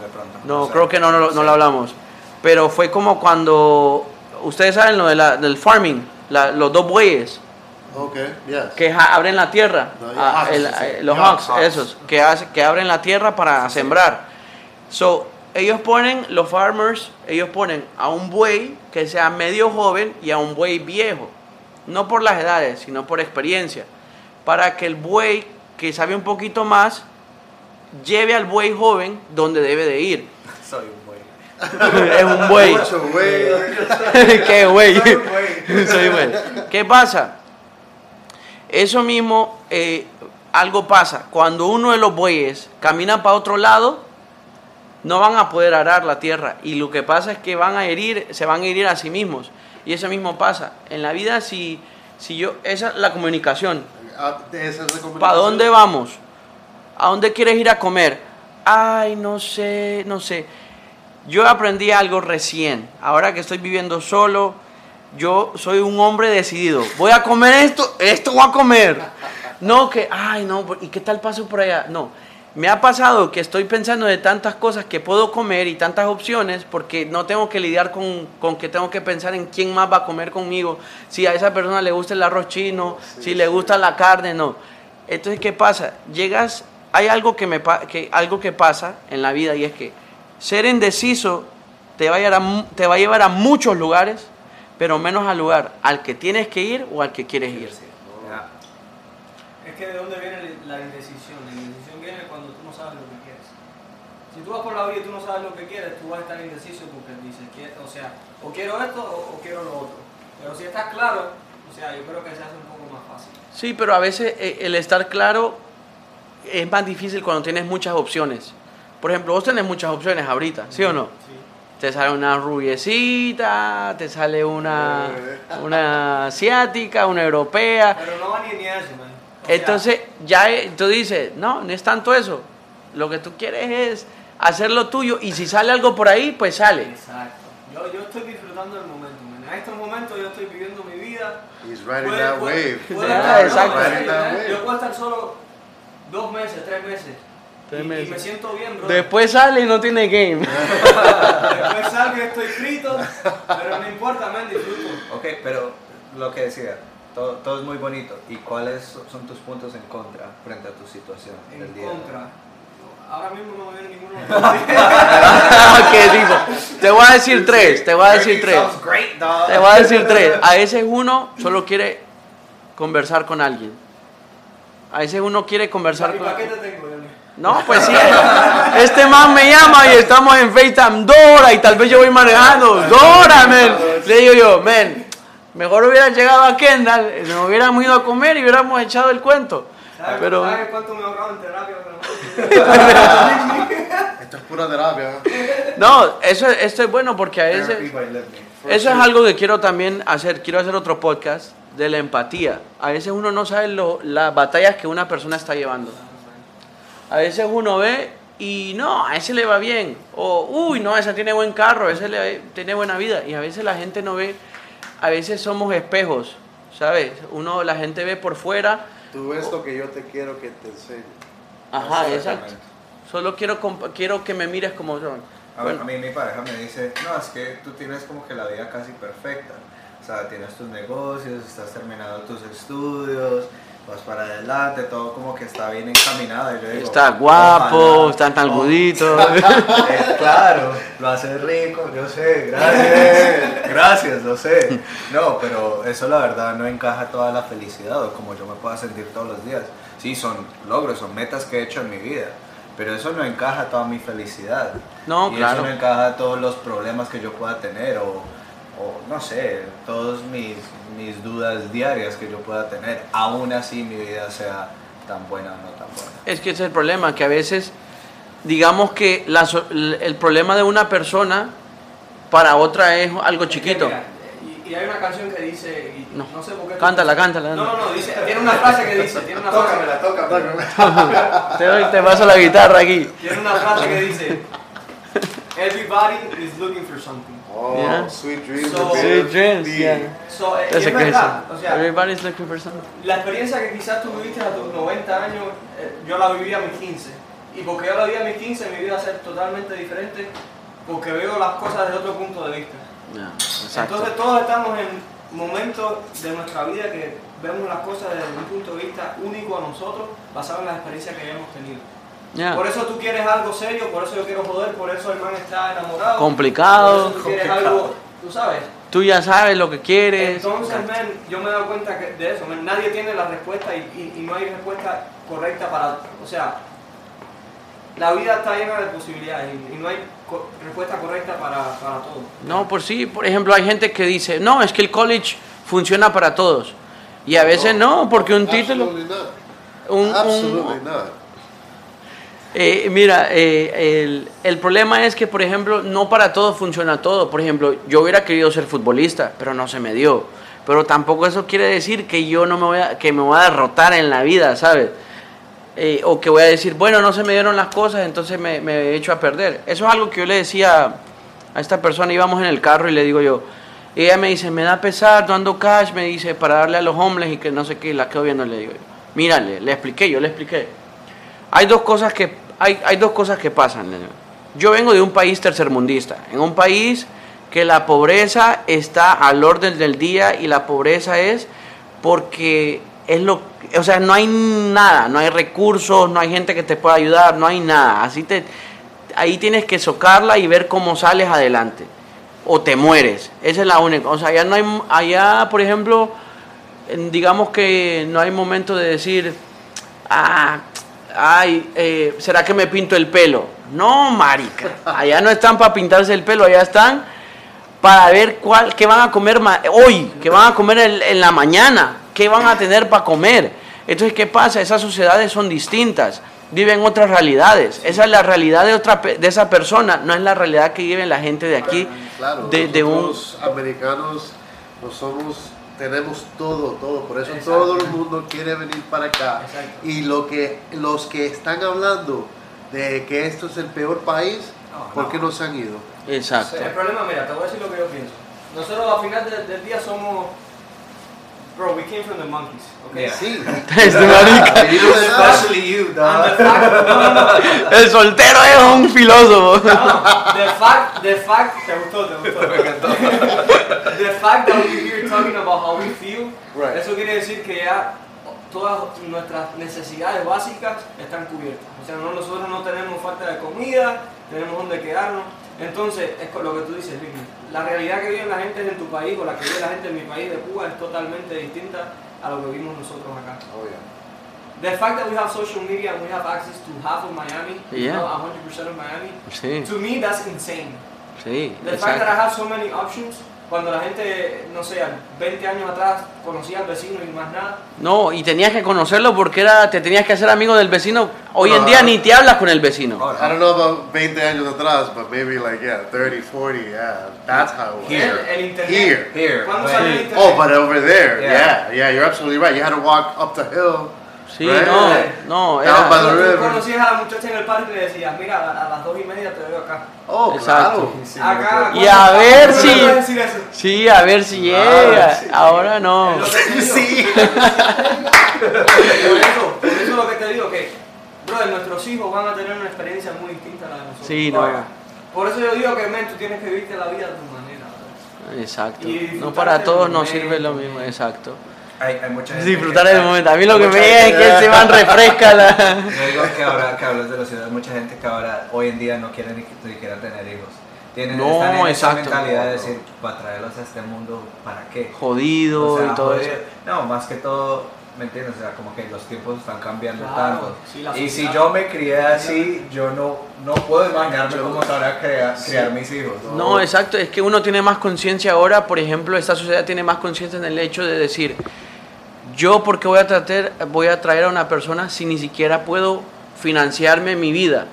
De pronto. No, creo que no, no, no Sí. lo hablamos. Pero fue como cuando, ustedes saben lo de la- del farming, la- los dos bueyes okay, yes. que abren la tierra, No, ah, hawks, el- sí. eh, los Hawks, hawks, esos, que, hace- que abren la tierra para sembrar. So, ellos ponen, los farmers, ellos ponen a un buey que sea medio joven y a un buey viejo. No por las edades, sino por experiencia. Para que el buey que sabe un poquito más lleve al buey joven donde debe de ir. Soy un güey. es un buey. Mucho. Qué güey. Soy güey. ¿Qué pasa? Eso mismo, eh, algo pasa. Cuando uno de los bueyes camina para otro lado, no van a poder arar la tierra. Y lo que pasa es que van a herir, se van a herir a sí mismos. Y eso mismo pasa. En la vida, si, si yo, esa es la comunicación. Ah, esa es la comunicación. ¿Para dónde vamos? ¿A dónde quieres ir a comer? Ay, no sé, no sé. Yo aprendí algo recién. Ahora que estoy viviendo solo, yo soy un hombre decidido. Voy a comer esto, esto voy a comer. No que, ay, no, ¿y qué tal paso por allá? No. Me ha pasado que estoy pensando de tantas cosas que puedo comer y tantas opciones porque no tengo que lidiar con, con que tengo que pensar en quién más va a comer conmigo. Si a esa persona le gusta el arroz chino, si le gusta la carne, no. Entonces, ¿qué pasa? Llegas hay algo que, me, pa- que, algo que pasa en la vida y es que ser indeciso te va, a llevar a, te va a llevar a muchos lugares, pero menos al lugar al que tienes que ir o al que quieres ir. Es que de dónde viene la indecisión. Viene cuando tú no sabes lo que quieres. Si tú vas por la vida y tú no sabes lo que quieres, tú vas a estar indeciso porque dices, "Qui- o sea, o quiero esto o, o quiero lo otro. Pero si estás claro, o sea, yo creo que se hace un poco más fácil. Sí, pero a veces eh, el estar claro es más difícil cuando tienes muchas opciones. Por ejemplo, vos tenés muchas opciones ahorita, ¿sí o no? Sí. Te sale una rubiecita, te sale una, una asiática, una europea. Pero no va ni ni a eso, man. Entonces, ya eh, tú dices, no, no es tanto eso. Lo que tú quieres es hacer lo tuyo y si sale algo por ahí, pues sale. Exacto. Yo, yo estoy disfrutando del momento. En estos momentos yo estoy viviendo mi vida. He's riding Puede- that puede- wave. exacto. no, Riding that yo- wave. Yo puedo estar solo dos meses, tres meses. Tres y, y me siento bien, bro. Después sale y no tiene game. Después salgo y estoy frito, pero no importa, man, disfruto. Ok, pero lo que decía, todo, todo es muy bonito. ¿Y cuáles son tus puntos en contra frente a tu situación En día? contra. Ahora mismo no me viene ninguno. ¿Qué digo? Te voy a decir tres, te voy a decir tres. Sounds great, dog. Te voy a decir tres. A veces uno solo quiere conversar con alguien. A veces uno quiere conversar ¿Y con para qué te tengo, Johnny? No, pues sí. Este man me llama y estamos en FaceTime Dora y tal vez yo voy manejando. Dora, man. Le digo yo, man, mejor hubieran llegado a Kendall, nos hubiéramos ido a comer y hubiéramos echado el cuento. ¿Sabes, Pero, ¿sabes cuánto me he ahorrado en terapia? Esto es pura terapia. no, eso, esto es bueno porque a veces... Eso es algo que quiero también hacer. Quiero hacer otro podcast de la empatía. A veces uno no sabe lo- las batallas que una persona está llevando. A veces uno ve y no, a ese le va bien. O, uy, no, ese tiene buen carro, ese le, tiene buena vida. Y a veces la gente no ve, a veces somos espejos, ¿sabes? Uno, la gente ve por fuera. Tú ves lo que yo te quiero que te enseñe. Ajá, exacto. Exactamente. Solo quiero, quiero que me mires como son. A, ver, a mí mi pareja me dice, no, es que tú tienes como que la vida casi perfecta. O sea, tienes tus negocios, estás terminando tus estudios, vas para adelante, todo como que está bien encaminado. Y yo digo, está guapo, está tan gudito. Eh, claro, lo hace rico, yo sé, gracias, gracias, lo sé. No, pero eso la verdad no encaja toda la felicidad o como yo me pueda sentir todos los días. Sí, son logros, son metas que he hecho en mi vida, pero eso no encaja toda mi felicidad. No, y claro. eso no encaja todos los problemas que yo pueda tener o, o no sé, todas mis, mis dudas diarias que yo pueda tener. Aún así mi vida sea tan buena o no tan buena. Es que ese es el problema, que a veces, digamos que la el problema de una persona para otra es algo chiquito. Mira, Y, y hay una canción que dice, y No. no, sé por qué. Cántala, cántala. No, no, no, dice, tiene una frase que dice, tiene una frase, tócamela. Te, doy- te paso la guitarra aquí. tiene una frase que dice, everybody is looking for something. Oh, Yeah. sweet dreams. So- Sweet dreams, yeah. So, eh, es que verdad, es. o sea, Everybody's looking for something. la experiencia que quizás tú viviste a tus 90 años, eh, yo la viví a mis 15. Y porque yo la viví a mis 15, mi vida va a ser totalmente diferente porque veo las cosas desde otro punto de vista. Exacto. Entonces todos estamos en momentos de nuestra vida que vemos las cosas desde un punto de vista único a nosotros, basado en las experiencias que hayamos tenido. Ya. Por eso tú quieres algo serio, por eso yo quiero joder, por eso el man está enamorado. Complicado. Por eso tú quieres Complicado. algo, tú sabes. Tú ya sabes lo que quieres. Entonces, man, yo me he dado cuenta que- de eso, man, nadie tiene la respuesta y, y- y no hay respuesta correcta para, o sea, la vida está llena de posibilidades y, y no hay co- respuesta correcta para, para todo. No, por sí, por ejemplo, hay gente que dice, no, es que el college funciona para todos. Y a veces no, porque un título... Un, un-. Eh, mira, eh, el, problema es que, por ejemplo, no para todo funciona todo. Por ejemplo, yo hubiera querido ser futbolista, pero no se me dio. Pero tampoco eso quiere decir que yo no me voy a, que me voy a derrotar en la vida, ¿sabes? Eh, o que voy a decir, bueno, no se me dieron las cosas, entonces me, he hecho a perder. Eso es algo que yo le decía a esta persona, íbamos en el carro y le digo yo, ella me dice, me da pesar, no ando cash, me dice, para darle a los homeless y que no sé qué, la quedo viendo, le digo yo, mírale, le expliqué, yo le expliqué. Hay dos cosas que, hay, hay dos cosas que pasan. Yo vengo de un país tercermundista, en un país que la pobreza está al orden del día y la pobreza es porque es lo o sea, no hay nada, no hay recursos, no hay gente que te pueda ayudar, no hay nada. Así te, ahí tienes que socarla y ver cómo sales adelante. O te mueres. Esa es la única. O sea, allá no hay, allá, por ejemplo, digamos que no hay momento de decir, ah, ay, eh, ¿será que me pinto el pelo? No, marica. Allá no están para pintarse el pelo, allá están para ver cuál, qué van a comer hoy, qué van a comer el- en la mañana, qué van a tener para comer. Entonces, ¿qué pasa? Esas sociedades son distintas, viven otras realidades. Esa es la realidad de, otra, de esa persona, no es la realidad que vive la gente de aquí, Claro, de, de un... americanos no somos, tenemos todo, todo, por eso Exacto. todo el mundo quiere venir para acá. Exacto. Y lo que, los que están hablando de que esto es el peor país, No, ¿por no. qué no se han ido? Exacto. El problema, mira, te voy a decir lo que yo pienso. Nosotros al final del, del día somos. Bro, we came from the monkeys, okay? Yeah. Sí. Este marica. Especially you, dog. the fact, no, no, no. El soltero es un filósofo. No, the fact, the fact, te gustó, te gustó. the fact that we're here talking about how we feel, Right. eso quiere decir que ya todas nuestras necesidades básicas están cubiertas. O sea, no, nosotros no tenemos falta de comida, tenemos donde quedarnos. Entonces, es con lo que tú dices, Vicky. La realidad que vive la gente en tu país o la que vive la gente en mi país de Cuba es totalmente distinta a lo que vimos nosotros acá. Oh, yeah. The fact that we have social media and we have access to half of Miami, Yeah. not 100% of Miami, Sí, to me that's insane. sí, The fact that I have so many options, cuando la gente, no sé, 20 años atrás conocía al vecino y más nada, No, y tenías que conocerlo porque era, te tenías que hacer amigo del vecino. Hoy en No. día ni te hablas con el vecino. I don't know about 20 años atrás, but maybe like, yeah, 30, 40, yeah. That's how it was. Here. el, el internet. Here. Here. ¿Cuándo salió el internet? Oh, but over there, Yeah. yeah. yeah, you're absolutely right. You had to walk up the hill. Sí, Right. no, no, Tú river. conocías a la muchacha en el parque y le decías, mira, a, a las 2 y media te veo acá. Oh, Exacto. claro. Acá. Y a ver ¿cuándo si-? Sí, a ver si llega. sí. Ahora no. Sí. Por eso, por eso es lo que te digo, que, brother, nuestros hijos van a tener una experiencia muy distinta a la de nosotros. Sí, no. Por eso yo digo que, men, tú tienes que vivirte la vida a tu manera. Exacto. No para todos nos sirve lo mismo, exacto. Hay, hay mucha gente Disfrutar que- el momento. A mí lo que me llega es que se van refresca la. Yo digo que ahora que hablas de la ciudad, mucha gente que ahora, hoy en día, no quiere ni ni siquiera tener hijos. Tienen, No, están en esa mentalidad de decir, para traerlos a este mundo, ¿para qué? Jodido O sea, y todo joder. eso. No, más que todo, ¿me entiendes? O sea, como que los tiempos están cambiando Claro, tanto. sí, y si yo me crié así, yo no, no puedo imaginarme cómo sabrá criar, criar mis hijos. No, exacto, es que uno tiene más conciencia ahora, por ejemplo, esta sociedad tiene más conciencia en el hecho de decir, yo porque voy a tratar, voy a traer a una persona si ni siquiera puedo financiarme mi vida,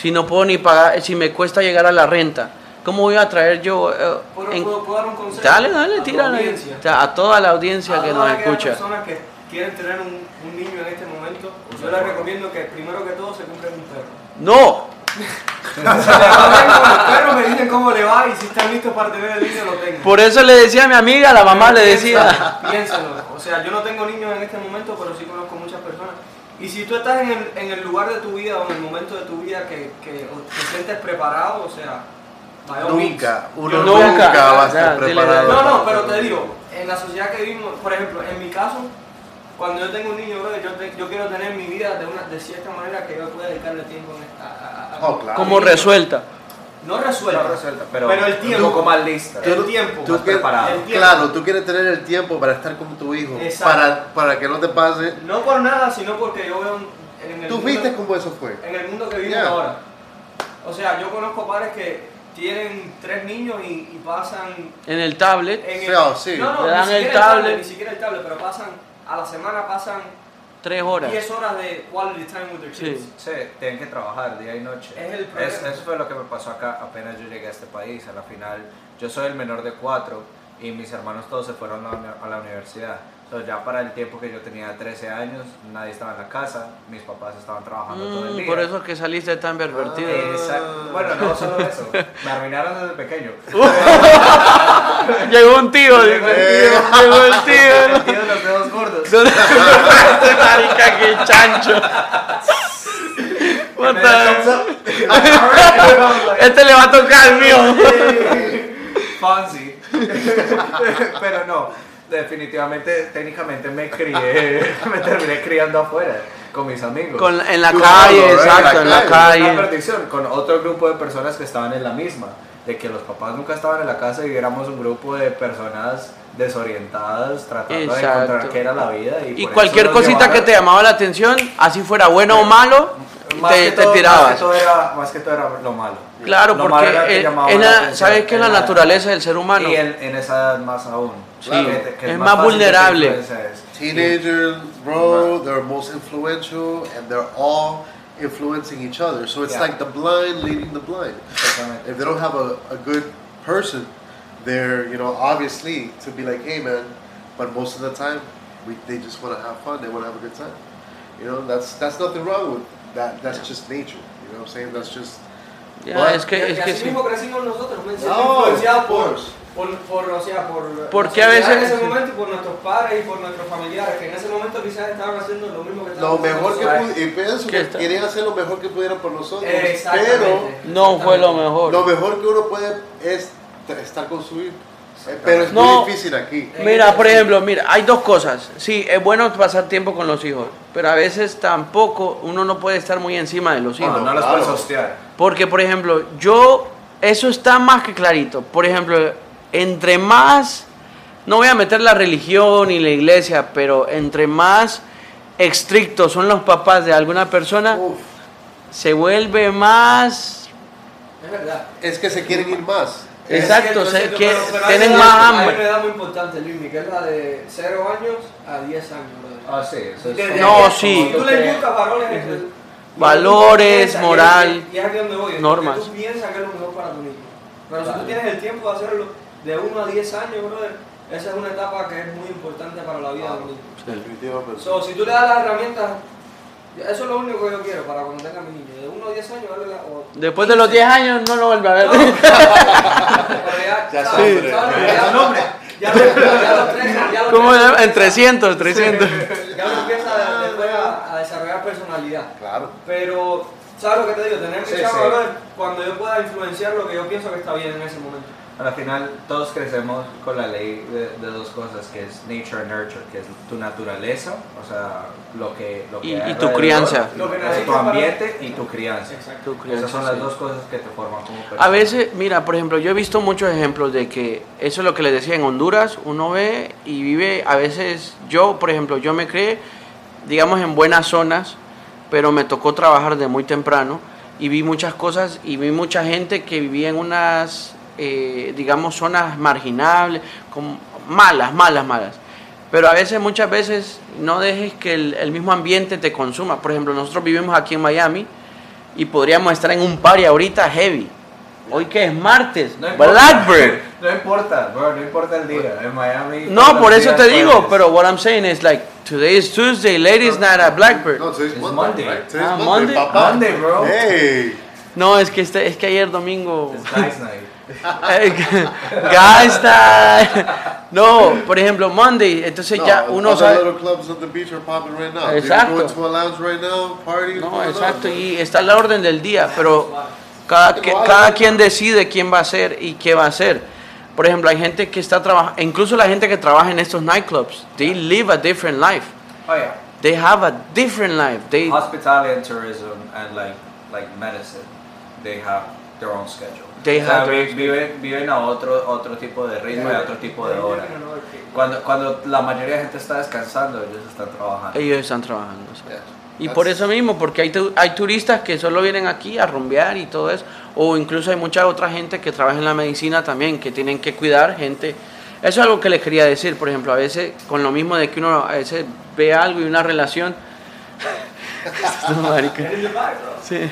si no puedo ni pagar, si me cuesta llegar a la renta, ¿cómo voy a traer yo? eh, ¿Puedo, en- puedo- puedo dar un consejo? Dale, dale, a tu tírale. audiencia? O sea, a toda la audiencia A que todas nos escucha. que quieren tener un, un niño en este momento, yo les recomiendo que primero que todo se compren un perro. No, Se le va bien con el perro, me dicen cómo le va y si están listos para tener el niño lo tengan. por eso le decía a mi amiga, la mamá le decía, Piénsalo, Piénsalo. O sea, yo no tengo niños en este momento, pero sí conozco muchas personas. Y si tú estás en el, en el lugar de tu vida o en el momento de tu vida que, que te sientes preparado, o sea. Nunca, uno Nunca. nunca, va a estar preparado. No, no, pero te digo, en la sociedad que vivimos, por ejemplo, en mi caso, cuando yo tengo un niño, brother, yo, te- yo quiero tener mi vida de, una, de cierta manera que yo pueda dedicarle tiempo a, a- a- Oh, claro. como resuelta. No resuelta, No resuelta, pero, pero el tiempo. un poco más lista. el tiempo. Tú más quieres- preparado. El tiempo. Claro, tú quieres tener el tiempo para estar con tu hijo, Exacto. para, para que no te pase. No por nada, sino porque yo veo en el ¿Tú mundo- viste cómo eso fue? en el mundo que vivimos Yeah. ahora. O sea, yo conozco padres que tienen tres niños y, y pasan En el tablet, en Sí, oh, sí. No, no, Le dan ni el siquiera tablet. Ni siquiera el tablet, pero pasan, a la semana pasan tres horas. 10 horas de quality time with their Sí. kids. Sí, tienen que trabajar día y noche. Es el problema. eso fue lo que me pasó acá apenas yo llegué a este país. A la final, yo soy el menor de cuatro y mis hermanos todos se fueron a la, uni- a la universidad. So, ya para el tiempo que yo tenía 13 años, nadie estaba en la casa, mis papás estaban trabajando todo el Mm, día. por eso es que saliste tan pervertido. Exacto. Bueno, no solo eso, me arruinaron desde pequeño. Llegó un tío, dice. Llegó el tío. Tío de los dedos gordos. Marica, qué chancho. Este le va a tocar el mío. Fonzie. Pero no, definitivamente, técnicamente me crié, me terminé criando afuera con mis amigos. Con, en la calle, exacto, En en la calle. Perdición con otro grupo de personas que estaban en la misma, de que los papás nunca estaban en la casa y éramos un grupo de personas desorientadas tratando de encontrar qué era la vida y, cualquier cosita que te llamaba la atención, así fuera bueno o malo, más te, que te todo- tirabas. Más que, todo era, más que todo era lo malo. Claro, Lo malo era porque que eh, la la- atención, ¿sabes qué es la naturaleza del ser humano? Y en, en esa edad más aún. Sí. Que que Es más fácil vulnerable. influencies. Teenagers, bro, they're most influential and they're all influencing each other. So it's Yeah. like the blind leading the blind. If they don't have a, a good person, they're, you know, obviously to be like, hey man, but most of the time, we, they just want to have fun, they want to have a good time. You know, that's that's nothing wrong with that. That's just nature. You know what I'm saying? That's just. Ya, Bueno, es que, Y- es y que así sí. mismo crecimos nosotros. No, influenciados of por, course. Por, por, o sea, por Porque a veces- en ese momento y por nuestros padres y por nuestros familiares, que en ese momento quizás estaban haciendo lo mismo que Lo estábamos mejor que haciendo pu- y pienso ¿Qué que está? querían hacer lo mejor que pudieran por nosotros. Exactamente. Pero No fue lo mejor. lo mejor que uno puede es estar con su hijo. Eh, Pero es No. muy difícil aquí. Mira, por ejemplo, mira, hay dos cosas. Sí, es bueno pasar tiempo con los hijos, pero a veces tampoco uno no puede estar muy encima de los hijos. No, no los Claro. puedes hostear. Porque, por ejemplo, yo, eso está más que clarito. Por ejemplo, entre más, no voy a meter la religión y la iglesia, pero entre más estrictos son los papás de alguna persona, Uf, se vuelve más... Es verdad. es que se quieren ir más. Exacto, Es sé cierto, que pero- pero tienen hay más una- hambre. Hay una edad muy importante, Luis, que es la de 0 años a 10 años, brother. Ah, sí, eso es. Desde No, sí. Tú le inculcas valores, el- Valores, piensas, y es- moral, Y es aquí donde voy. es normas. que Tú piensas que es lo mejor para tu niño. Pero si tú tienes el tiempo de hacerlo de 1 a 10 años, brother, esa es una etapa que es muy importante para la vida de un niño. Definitivamente. So, si tú le das las herramientas, eso es lo único que yo quiero para cuando tenga mi niño. De 1 a 10 años, darle la. o- Después de los 10 años no lo vuelve a ver. No. Pero ya, Ya ¿sabes? sabe, ¿sabes? ya hombre. Ya los ya los 13, ya los ¿Cómo 13, se llama? En 300, 300. Ya uno empieza a- después a, a desarrollar personalidad. Claro. Pero, ¿sabes lo que te digo? Tener mi Sí, chavo, sí. cuando yo pueda influenciar lo que yo pienso que está bien en ese momento. Al final, todos crecemos con la ley de, de dos cosas, que es nature and nurture, que es tu naturaleza, o sea, lo que... Lo que Y- y tu crianza. Lo que tu ambiente y tu crianza. Exacto. Tu crianza, Esas son las sí. dos cosas que te forman como persona. A veces, mira, por ejemplo, yo he visto muchos ejemplos de que eso es lo que les decía en Honduras, uno ve y vive, a veces yo, por ejemplo, yo me creé, digamos, en buenas zonas, pero me tocó trabajar de muy temprano y vi muchas cosas y vi mucha gente que vivía en unas, eh, digamos, zonas marginables, como malas, malas, malas. Pero a veces, muchas veces, no dejes que el, el mismo ambiente te consuma. Por ejemplo, nosotros vivimos aquí en Miami y podríamos estar en un party ahorita heavy. Hoy que es martes, No importa. Blackbird. No importa, bro, no importa el día. En Miami. No, por eso te digo, puedes. pero what I'm saying is like, today is Tuesday, ladies night at Blackbird. No, today's It's Monday, Monday. right? Today's Ah, Monday, Monday? papá. Monday, bro. Hey. No, es que este, es que ayer domingo. It's guys night. Guys night. No, por ejemplo, Monday, entonces No, ya uno sabe. little clubs on the beach are popping right now. Exacto. Right now. No, exacto, y está la orden del día, pero cada, que- cada quien decide quién va a ser y qué va a hacer. Por ejemplo, hay gente que está trabajando, incluso la gente que trabaja en estos nightclubs, they live a different life. Oh yeah. They have a different life. They, Hospitality and tourism and like like medicine, they have their own schedule. They O sea, viven, viven a otro otro tipo de ritmo y a otro tipo de hora. Cuando cuando la mayoría de gente está descansando, ellos están trabajando. ellos están trabajando. Yeah. Y That's- por eso mismo, porque hay, tu- hay turistas que solo vienen aquí a rumbear y todo eso, o incluso hay mucha otra gente que trabaja en la medicina también, que tienen que cuidar gente. Eso es algo que les quería decir, por ejemplo, a veces con lo mismo de que uno a veces ve algo y una relación. No, marica. Sí.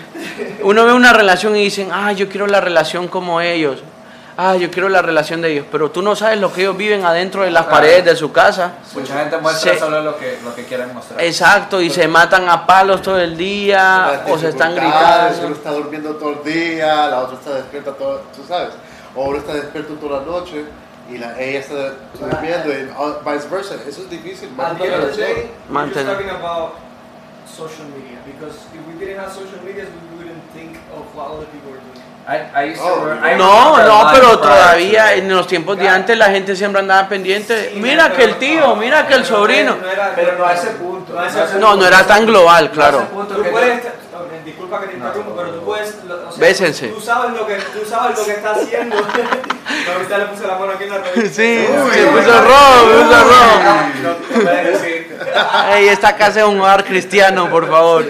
Uno ve una relación y dicen, ah, yo quiero la relación como ellos. Ah, yo quiero la relación de ellos. Pero tú no sabes lo que ellos viven adentro de las Claro. paredes de su casa. Mucha gente muestra Se- solo lo que lo que quieren mostrar. Exacto, y se matan a palos todo el día, o se están dificultades, Uno gritando. está durmiendo todo el día, la otra está despierta todo, tú sabes. O uno está despierto toda la noche y la, ella está durmiendo y uh, viceversa. Eso es difícil. just Mantener. Social media because if we didn't have social media, we wouldn't think of what other people are doing. I, I used to Oh, run- I No, no, pero todavía to- en los tiempos de antes la gente siempre andaba pendiente. Sí, mira pero- que el tío, mira que el sobrino. no era- Pero no a ese punto. No a ese no ese punto. No, no era tan global, No a claro. ese punto Tú puedes, no- disculpa que te interrumpa, no, pero tú puedes, lo- o sea, Bésense. Tú sabes lo que, tú sabes lo que está haciendo. no, ahorita le puse la mano aquí en la rodilla. Sí, Uy, se uy, puso se puso rojo. No, no puedes decir. Ey, esta casa es un hogar cristiano, por favor.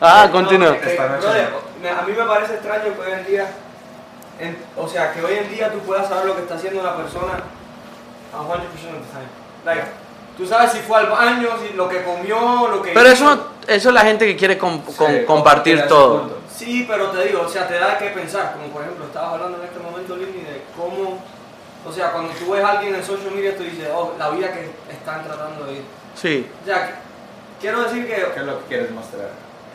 Ah, continúa. No, eh, a mí me parece extraño que hoy en día, en- o sea, que hoy en día tú puedas saber lo que está haciendo una persona a 100% of the time. Like, tú sabes si fue al baño, si lo que comió, lo que Pero hizo. eso, eso es la gente que quiere com- com- Sí, compartir todo. Sí, pero te digo, o sea, te da que pensar, como por ejemplo, estabas hablando en este momento, Lini, de cómo, o sea, cuando tú ves a alguien en social media, tú dices, oh, la vida que están tratando de ir. Sí. O sea, quiero decir ¿Qué que, es lo que quieres mostrar?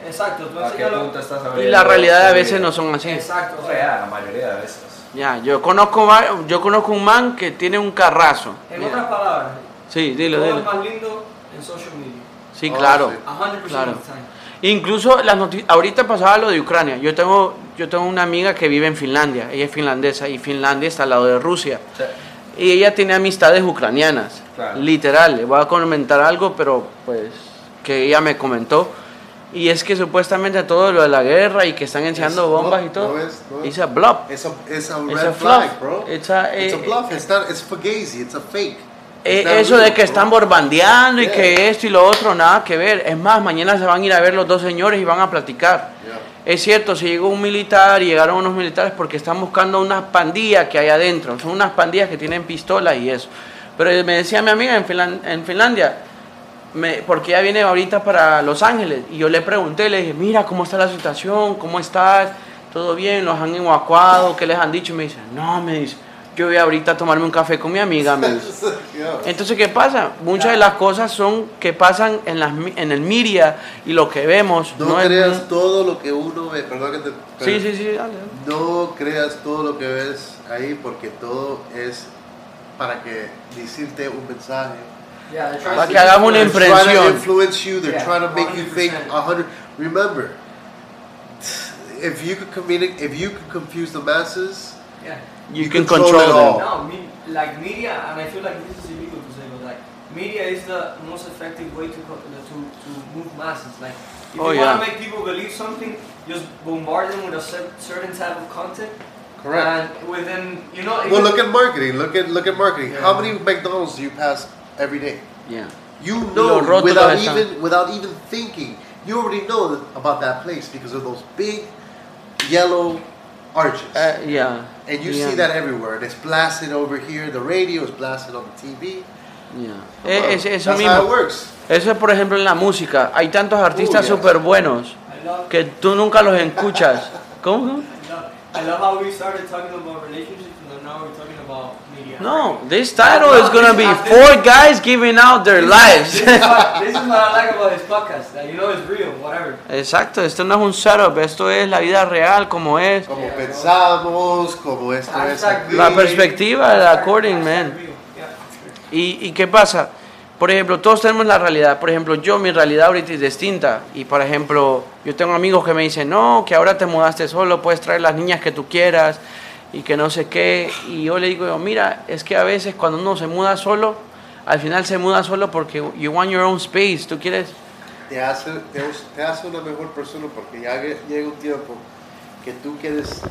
exacto, tú ¿A qué enseñas lo- punto estás Y la realidad a veces no son así. Exacto, o sea, la mayoría de veces. Ya, yo conozco, yo conozco un man que tiene un carrazo. en otras palabras, Sí, dilo, todo dilo. es más lindo en social media. Sí, Oh, claro. sí. A 100% Claro. of the time. Incluso las noticias, ahorita pasaba lo de Ucrania. Yo tengo, yo tengo una amiga que vive en Finlandia, ella es finlandesa y Finlandia está al lado de Rusia. Sí. Y ella tiene amistades ucranianas, Claro. literal. Le voy a comentar algo, pero pues que ella me comentó. Y es que supuestamente todo lo de la guerra y que están enseñando Es- bombas y todo. no es, no a bluff. It's a, it's a red It's a flag, bro. It's a- It's a eh, bluff. It's not. It's fugazi. It's a fake. Eh, eso de que están borbandeando y Yeah. que esto y lo otro, nada que ver. Es más, mañana se van a ir a ver los dos señores y van a platicar. Yeah. Es cierto, si llegó un militar y llegaron unos militares porque están buscando unas pandillas que hay adentro. Son unas pandillas que tienen pistolas y eso. Pero me decía mi amiga en, en Finlandia, me- porque ella viene ahorita para Los Ángeles. Y yo le pregunté, le dije, mira, ¿cómo está la situación? ¿Cómo estás? ¿Todo bien? ¿Los han evacuado? ¿Qué les han dicho? Y me dice, no, me dice, yo voy ahorita a tomarme un café con mi amiga. Entonces, ¿qué pasa? Muchas de las cosas son que pasan en, las, en el media y lo que vemos. No, es- creas todo lo que uno ve. Perdón que te. Sí, sí, sí, dale, dale. No creas todo lo que ves ahí porque todo es para que decirte un mensaje. Yeah, they're trying Para to- que hagas una They're trying to impresión. influence you. They're Yeah, trying to make you think 100%. a hundred. Remember, if you could communicate, if you could confuse the masses, Yeah. You, You can control control, it them. all. No, me, like media, and I feel like this is illegal to say, but like media is the most effective way to to, to move masses. Like if Oh, you yeah. want to make people believe something, just bombard them with a certain type of content. correct. And within, you know, well, look at marketing. Look at look at marketing. How many McDonald's do you pass every day? Yeah. You Los know rótulos without están- even without even thinking. You already know about that place because of those big yellow arches. Uh, yeah. And you yeah, see that everywhere. It's blasted over here. The radio is blasted on the TV. yeah. Come Eh, es- eso That's how it mismo. works. Eso es, por ejemplo, en la música. Hay tantos artistas yes. súper buenos I love, que tú nunca los escuchas. ¿Cómo? I love, I love how we started talking about relationships and then now we're talking about. No, this title is gonna be four guys giving out their lives. This is, what, this is what I like about this podcast. That you know it's real, whatever. Exacto, esto no es un setup, esto es la vida real como es. Como Yeah, pensamos, como esto es Hashtag aquí. La perspectiva de according, man. Yeah. ¿Y, ¿Y qué pasa? Por ejemplo, todos tenemos la realidad. Por ejemplo, yo, mi realidad ahorita es distinta. Y por ejemplo, yo tengo amigos que me dicen, no, que ahora te mudaste solo, puedes traer las niñas que tú quieras y que no sé qué. Y yo le digo, yo, mira, es que a veces cuando uno se muda solo, al final se muda solo porque you want your own space. Tú quieres. Te hace, te, te hace una mejor persona porque ya llega un tiempo que tú quieres,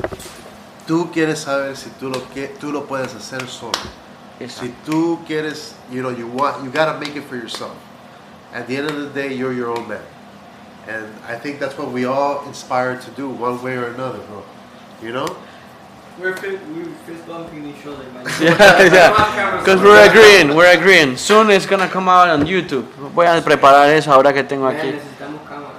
tú quieres saber si tú lo, que, tú lo puedes hacer solo. Si tú quieres, you know, you want, you gotta make it for yourself. At the end of the day, you're your own man. And I think that's what we all inspired to do, one way or another, bro. You know? We're fist, we're fist bumping each other. man. Yeah, yeah. Because we're agreeing, we're agreeing. Soon it's gonna come out on YouTube. Voy a preparar eso ahora que tengo aquí. necesitamos cámaras.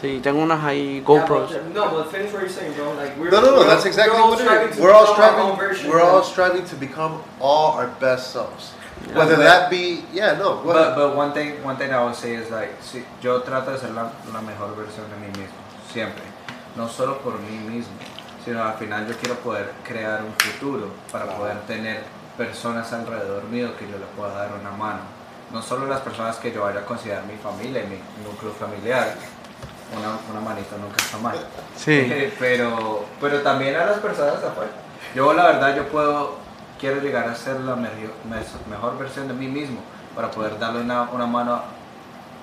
Sí, tengo unas ahí Yeah, GoPros. but, no, but finish what you're saying, bro. Like we're No, no, no. we're- That's exactly what it striving is. to We're all striving. version We're all striving to become all our best selves. Yeah. Whether But- that be, yeah, no. But, but one thing, one thing I would say is like, si, yo trato de ser la, la mejor versión de mí mismo, siempre. No solo por mí mismo, sino al final yo quiero poder crear un futuro para poder tener personas alrededor mío que yo le pueda dar una mano. No solo las personas que yo vaya a considerar mi familia y mi núcleo familiar, una, una manito nunca está mal. Sí. Pero, pero también a las personas afuera. Yo la verdad, yo puedo, quiero llegar a ser la mes- mejor versión de mí mismo para poder darle una, una mano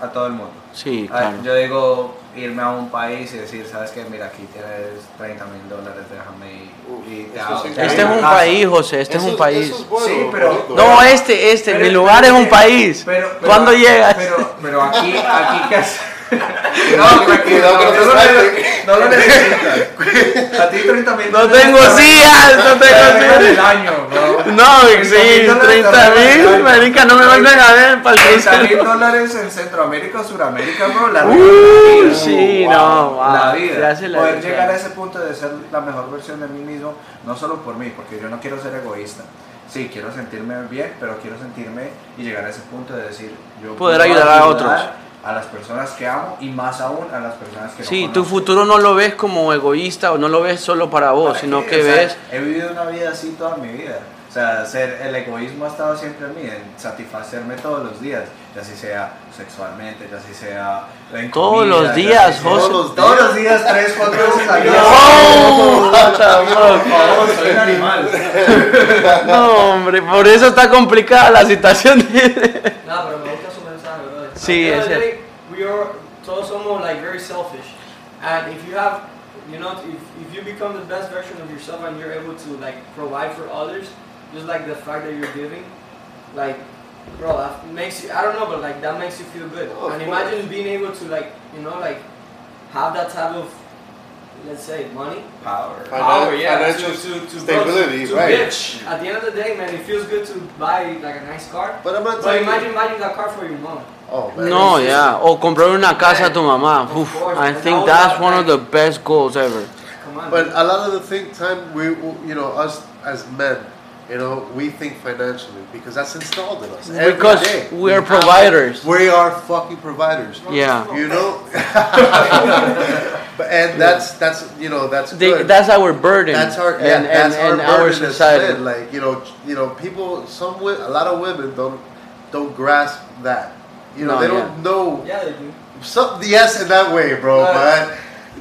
a, todo el mundo. Sí, Ah, claro. Yo digo irme a un país y decir, sabes que mira, aquí tienes 30 mil dólares, déjame y, y te hago- sí Este es un casa". país, José, este es un país. eso es bueno, Sí, pero- bonito, No, ¿eh? este, este, Pero- mi pero lugar es un país. Pero, pero- ¿Cuándo llegas? Pero, pero aquí, aquí que es- Cuidado, No, tranquilo, cuidado no, con no, no lo necesitas. A ti 30 mil No tengo sillas, no tengo el sillas. año, bro. No, 30.000 sí, dólares 30 al mil, marica, no me vuelven a ver para el 30 mil dólares en Centroamérica o Suramérica, bro. La Uh, vida. sí, no, wow, La vida. Poder vida. llegar a ese punto de ser la mejor versión de mí mismo, no solo por mí, porque yo no quiero ser egoísta. Sí, quiero sentirme bien, pero quiero sentirme y llegar a ese punto de decir, yo Poder puedo ayudar a otros. A las personas que amo y más aún a las personas que no Sí, tu conozco. futuro no lo ves como egoísta o no lo ves solo para vos, ¿Para sino qué? que O sea, ves... He vivido una vida así toda mi vida. O sea, ser, el egoísmo ha estado siempre en mí, en satisfacerme todos los días, ya si sea sexualmente, ya si sea en Todos comida, los días, sea- José. Todos los Todos días. los días, tres, cuatro veces al día. ¡Oh! Favor, soy un animal. No, hombre, por eso está complicada la situación. No, pero Sí, At the end of the day, we are, todos somos like very selfish. And if you have, you know, if, if you become the best version of yourself and you're able to like provide for others, just like the fact that you're giving, like, bro, that makes you, I don't know, but like that makes you feel good. Oh, of and course. imagine being able to like, you know, like have that type of, let's say, money, Power. Finan- power, yeah, financial to, to, to, stability, to, to right. give. At the end of the day, man, it feels good to buy like a nice car. But I'm not But saying. imagine buying that car for your mom. Oh. No, yeah. O comprar una casa a tu mamá. I think that's one of the best goals ever. But a lot of the think time we, you know, us as men, you know, we think financially because that's installed in us. Every Because day. we are providers. We are fucking providers. Yeah. You know, and that's that's you know that's They, that's our burden. That's our yeah, and, that's and, and our our burden society. men. Like you know, you know, people. Some a lot of women don't don't grasp that. You know, No, they yeah. don't know. yeah, they do. Some yes, in that way, bro. Uh, but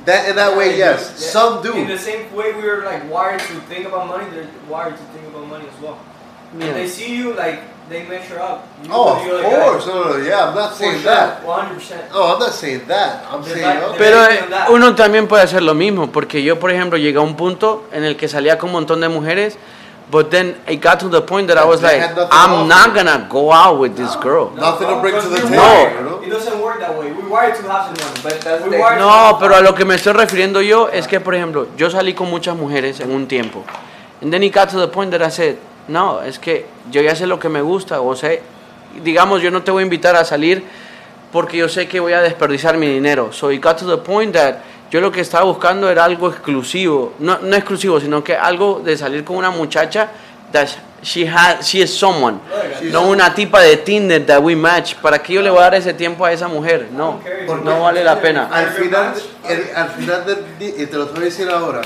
that in that way, Yeah, yes. yeah. Some do. In the same way we were like wired to think about money, they're wired to think about money as well. And Yeah. they see you like they measure up. You Oh, of other guy. course. No, no, no. Yeah, I'm not saying sure, that. 100%. No, I'm not saying that. I'm saying. like- Pero eh, uno también puede hacer lo mismo, porque yo, por ejemplo, llegué a un punto en el que salía con un montón de mujeres, but then it got to the point that I was like, I'm offer. not gonna go out with this girl. Nothing to bring to the table, we're you know? wired. It doesn't work that way. We're wired to have some money. But that's the- wired No, pero a lo que me estoy refiriendo yo es que, por ejemplo, yo salí con muchas mujeres en un tiempo. And then it got to the point that I said, no, es que yo ya sé lo que me gusta, o sea, digamos, yo no te voy a invitar a salir porque yo sé que voy a desperdiciar mi dinero. So it got to the point that yo lo que estaba buscando era algo exclusivo, no, no exclusivo, sino que algo de salir con una muchacha that she has, she is someone, no una tipa de Tinder that we match. ¿Para qué yo le voy a dar ese tiempo a esa mujer? No, no vale la pena. Al final, el- al final del y te lo a decir ahora,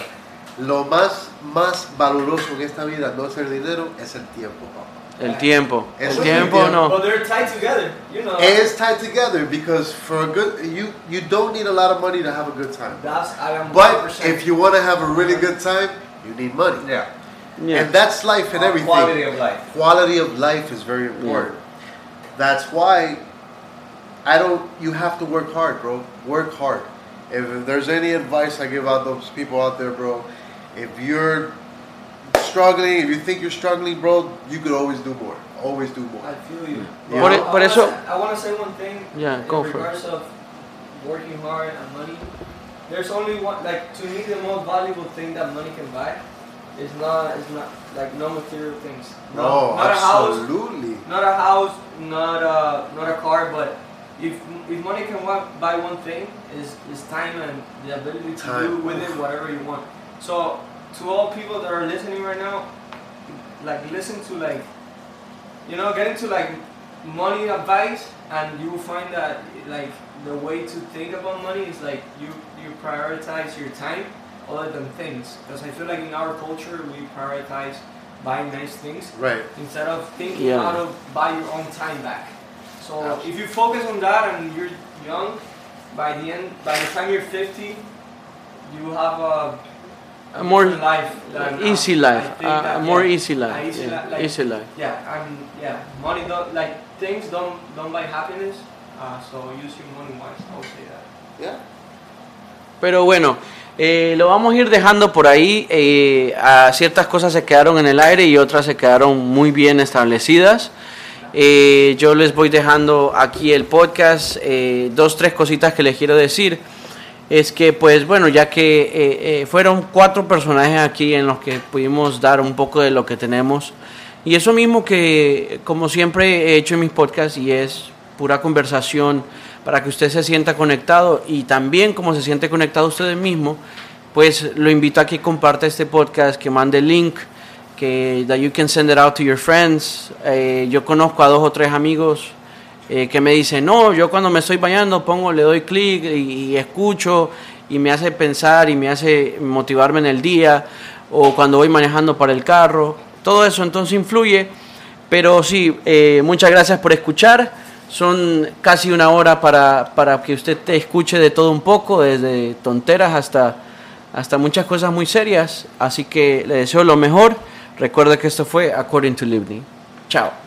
lo más, más valoroso en esta vida no es el dinero, es el tiempo, papá. El tiempo, el Eso es tiempo el no. But they're tied together. You know. It's tied together because for a good, you you don't need a lot of money to have a good time. That's I am. But 100%. if you want to have a really good time, you need money. Yeah. Yeah. And that's life and Uh, everything. Quality of life. Quality of life is very important. That's why I don't. You have to work hard, bro. Work hard. If there's any advice I give out those people out there, bro, if you're struggling, if you think you're struggling, bro, you could always do more. Always do more. I feel you. Yeah. Por, I- e- I por wanna I want to say one thing. Yeah, go for it. regards of working hard and money. There's only one. Like to me, the most valuable thing that money can buy is not is not like no material things. No, not a house, absolutely. not a house, not a not a car, but if if money can wa- buy one thing is is time and the ability to do with it whatever you want. So to all people that are listening right now, like listen to like you know get into like money advice and you will find that like the way to think about money is like you you prioritize your time other than things because I feel like in our culture we prioritize buying nice things Right. instead of thinking Yeah. how to buy your own time back. So Absolutely. if you focus on that and you're young, by the end, by the time you're 50, you will have a A more life easy life, a- more yeah, easy life, easy yeah, li- like- easy life. Yeah, and yeah, money don't like things don't don't buy happiness. Uh, so use your money wise. I would say that. Yeah. Pero bueno, eh, lo vamos a ir dejando por ahí. eh, a ciertas cosas se quedaron en el aire y otras se quedaron muy bien establecidas. Eh, yo les voy dejando aquí el podcast. eh, dos, tres cositas que les quiero decir. Es que, pues bueno, ya que eh, eh, fueron cuatro personajes aquí en los que pudimos dar un poco de lo que tenemos. Y eso mismo que, como siempre he hecho en mis podcasts, y es pura conversación para que usted se sienta conectado y también como se siente conectado usted mismo, pues lo invito a que comparte este podcast, que mande el link, que that you can send it out to your friends. Eh, yo conozco a dos o tres amigos eh, que me dicen, no, yo cuando me estoy bañando pongo, le doy clic y, y escucho y me hace pensar y me hace motivarme en el día o cuando voy manejando para el carro. Todo eso entonces influye. Pero sí, eh, muchas gracias por escuchar. Son casi una hora para, para que usted te escuche de todo un poco, desde tonteras hasta, hasta muchas cosas muy serias. Así que le deseo lo mejor. Recuerda que esto fue According to Livni. Chao.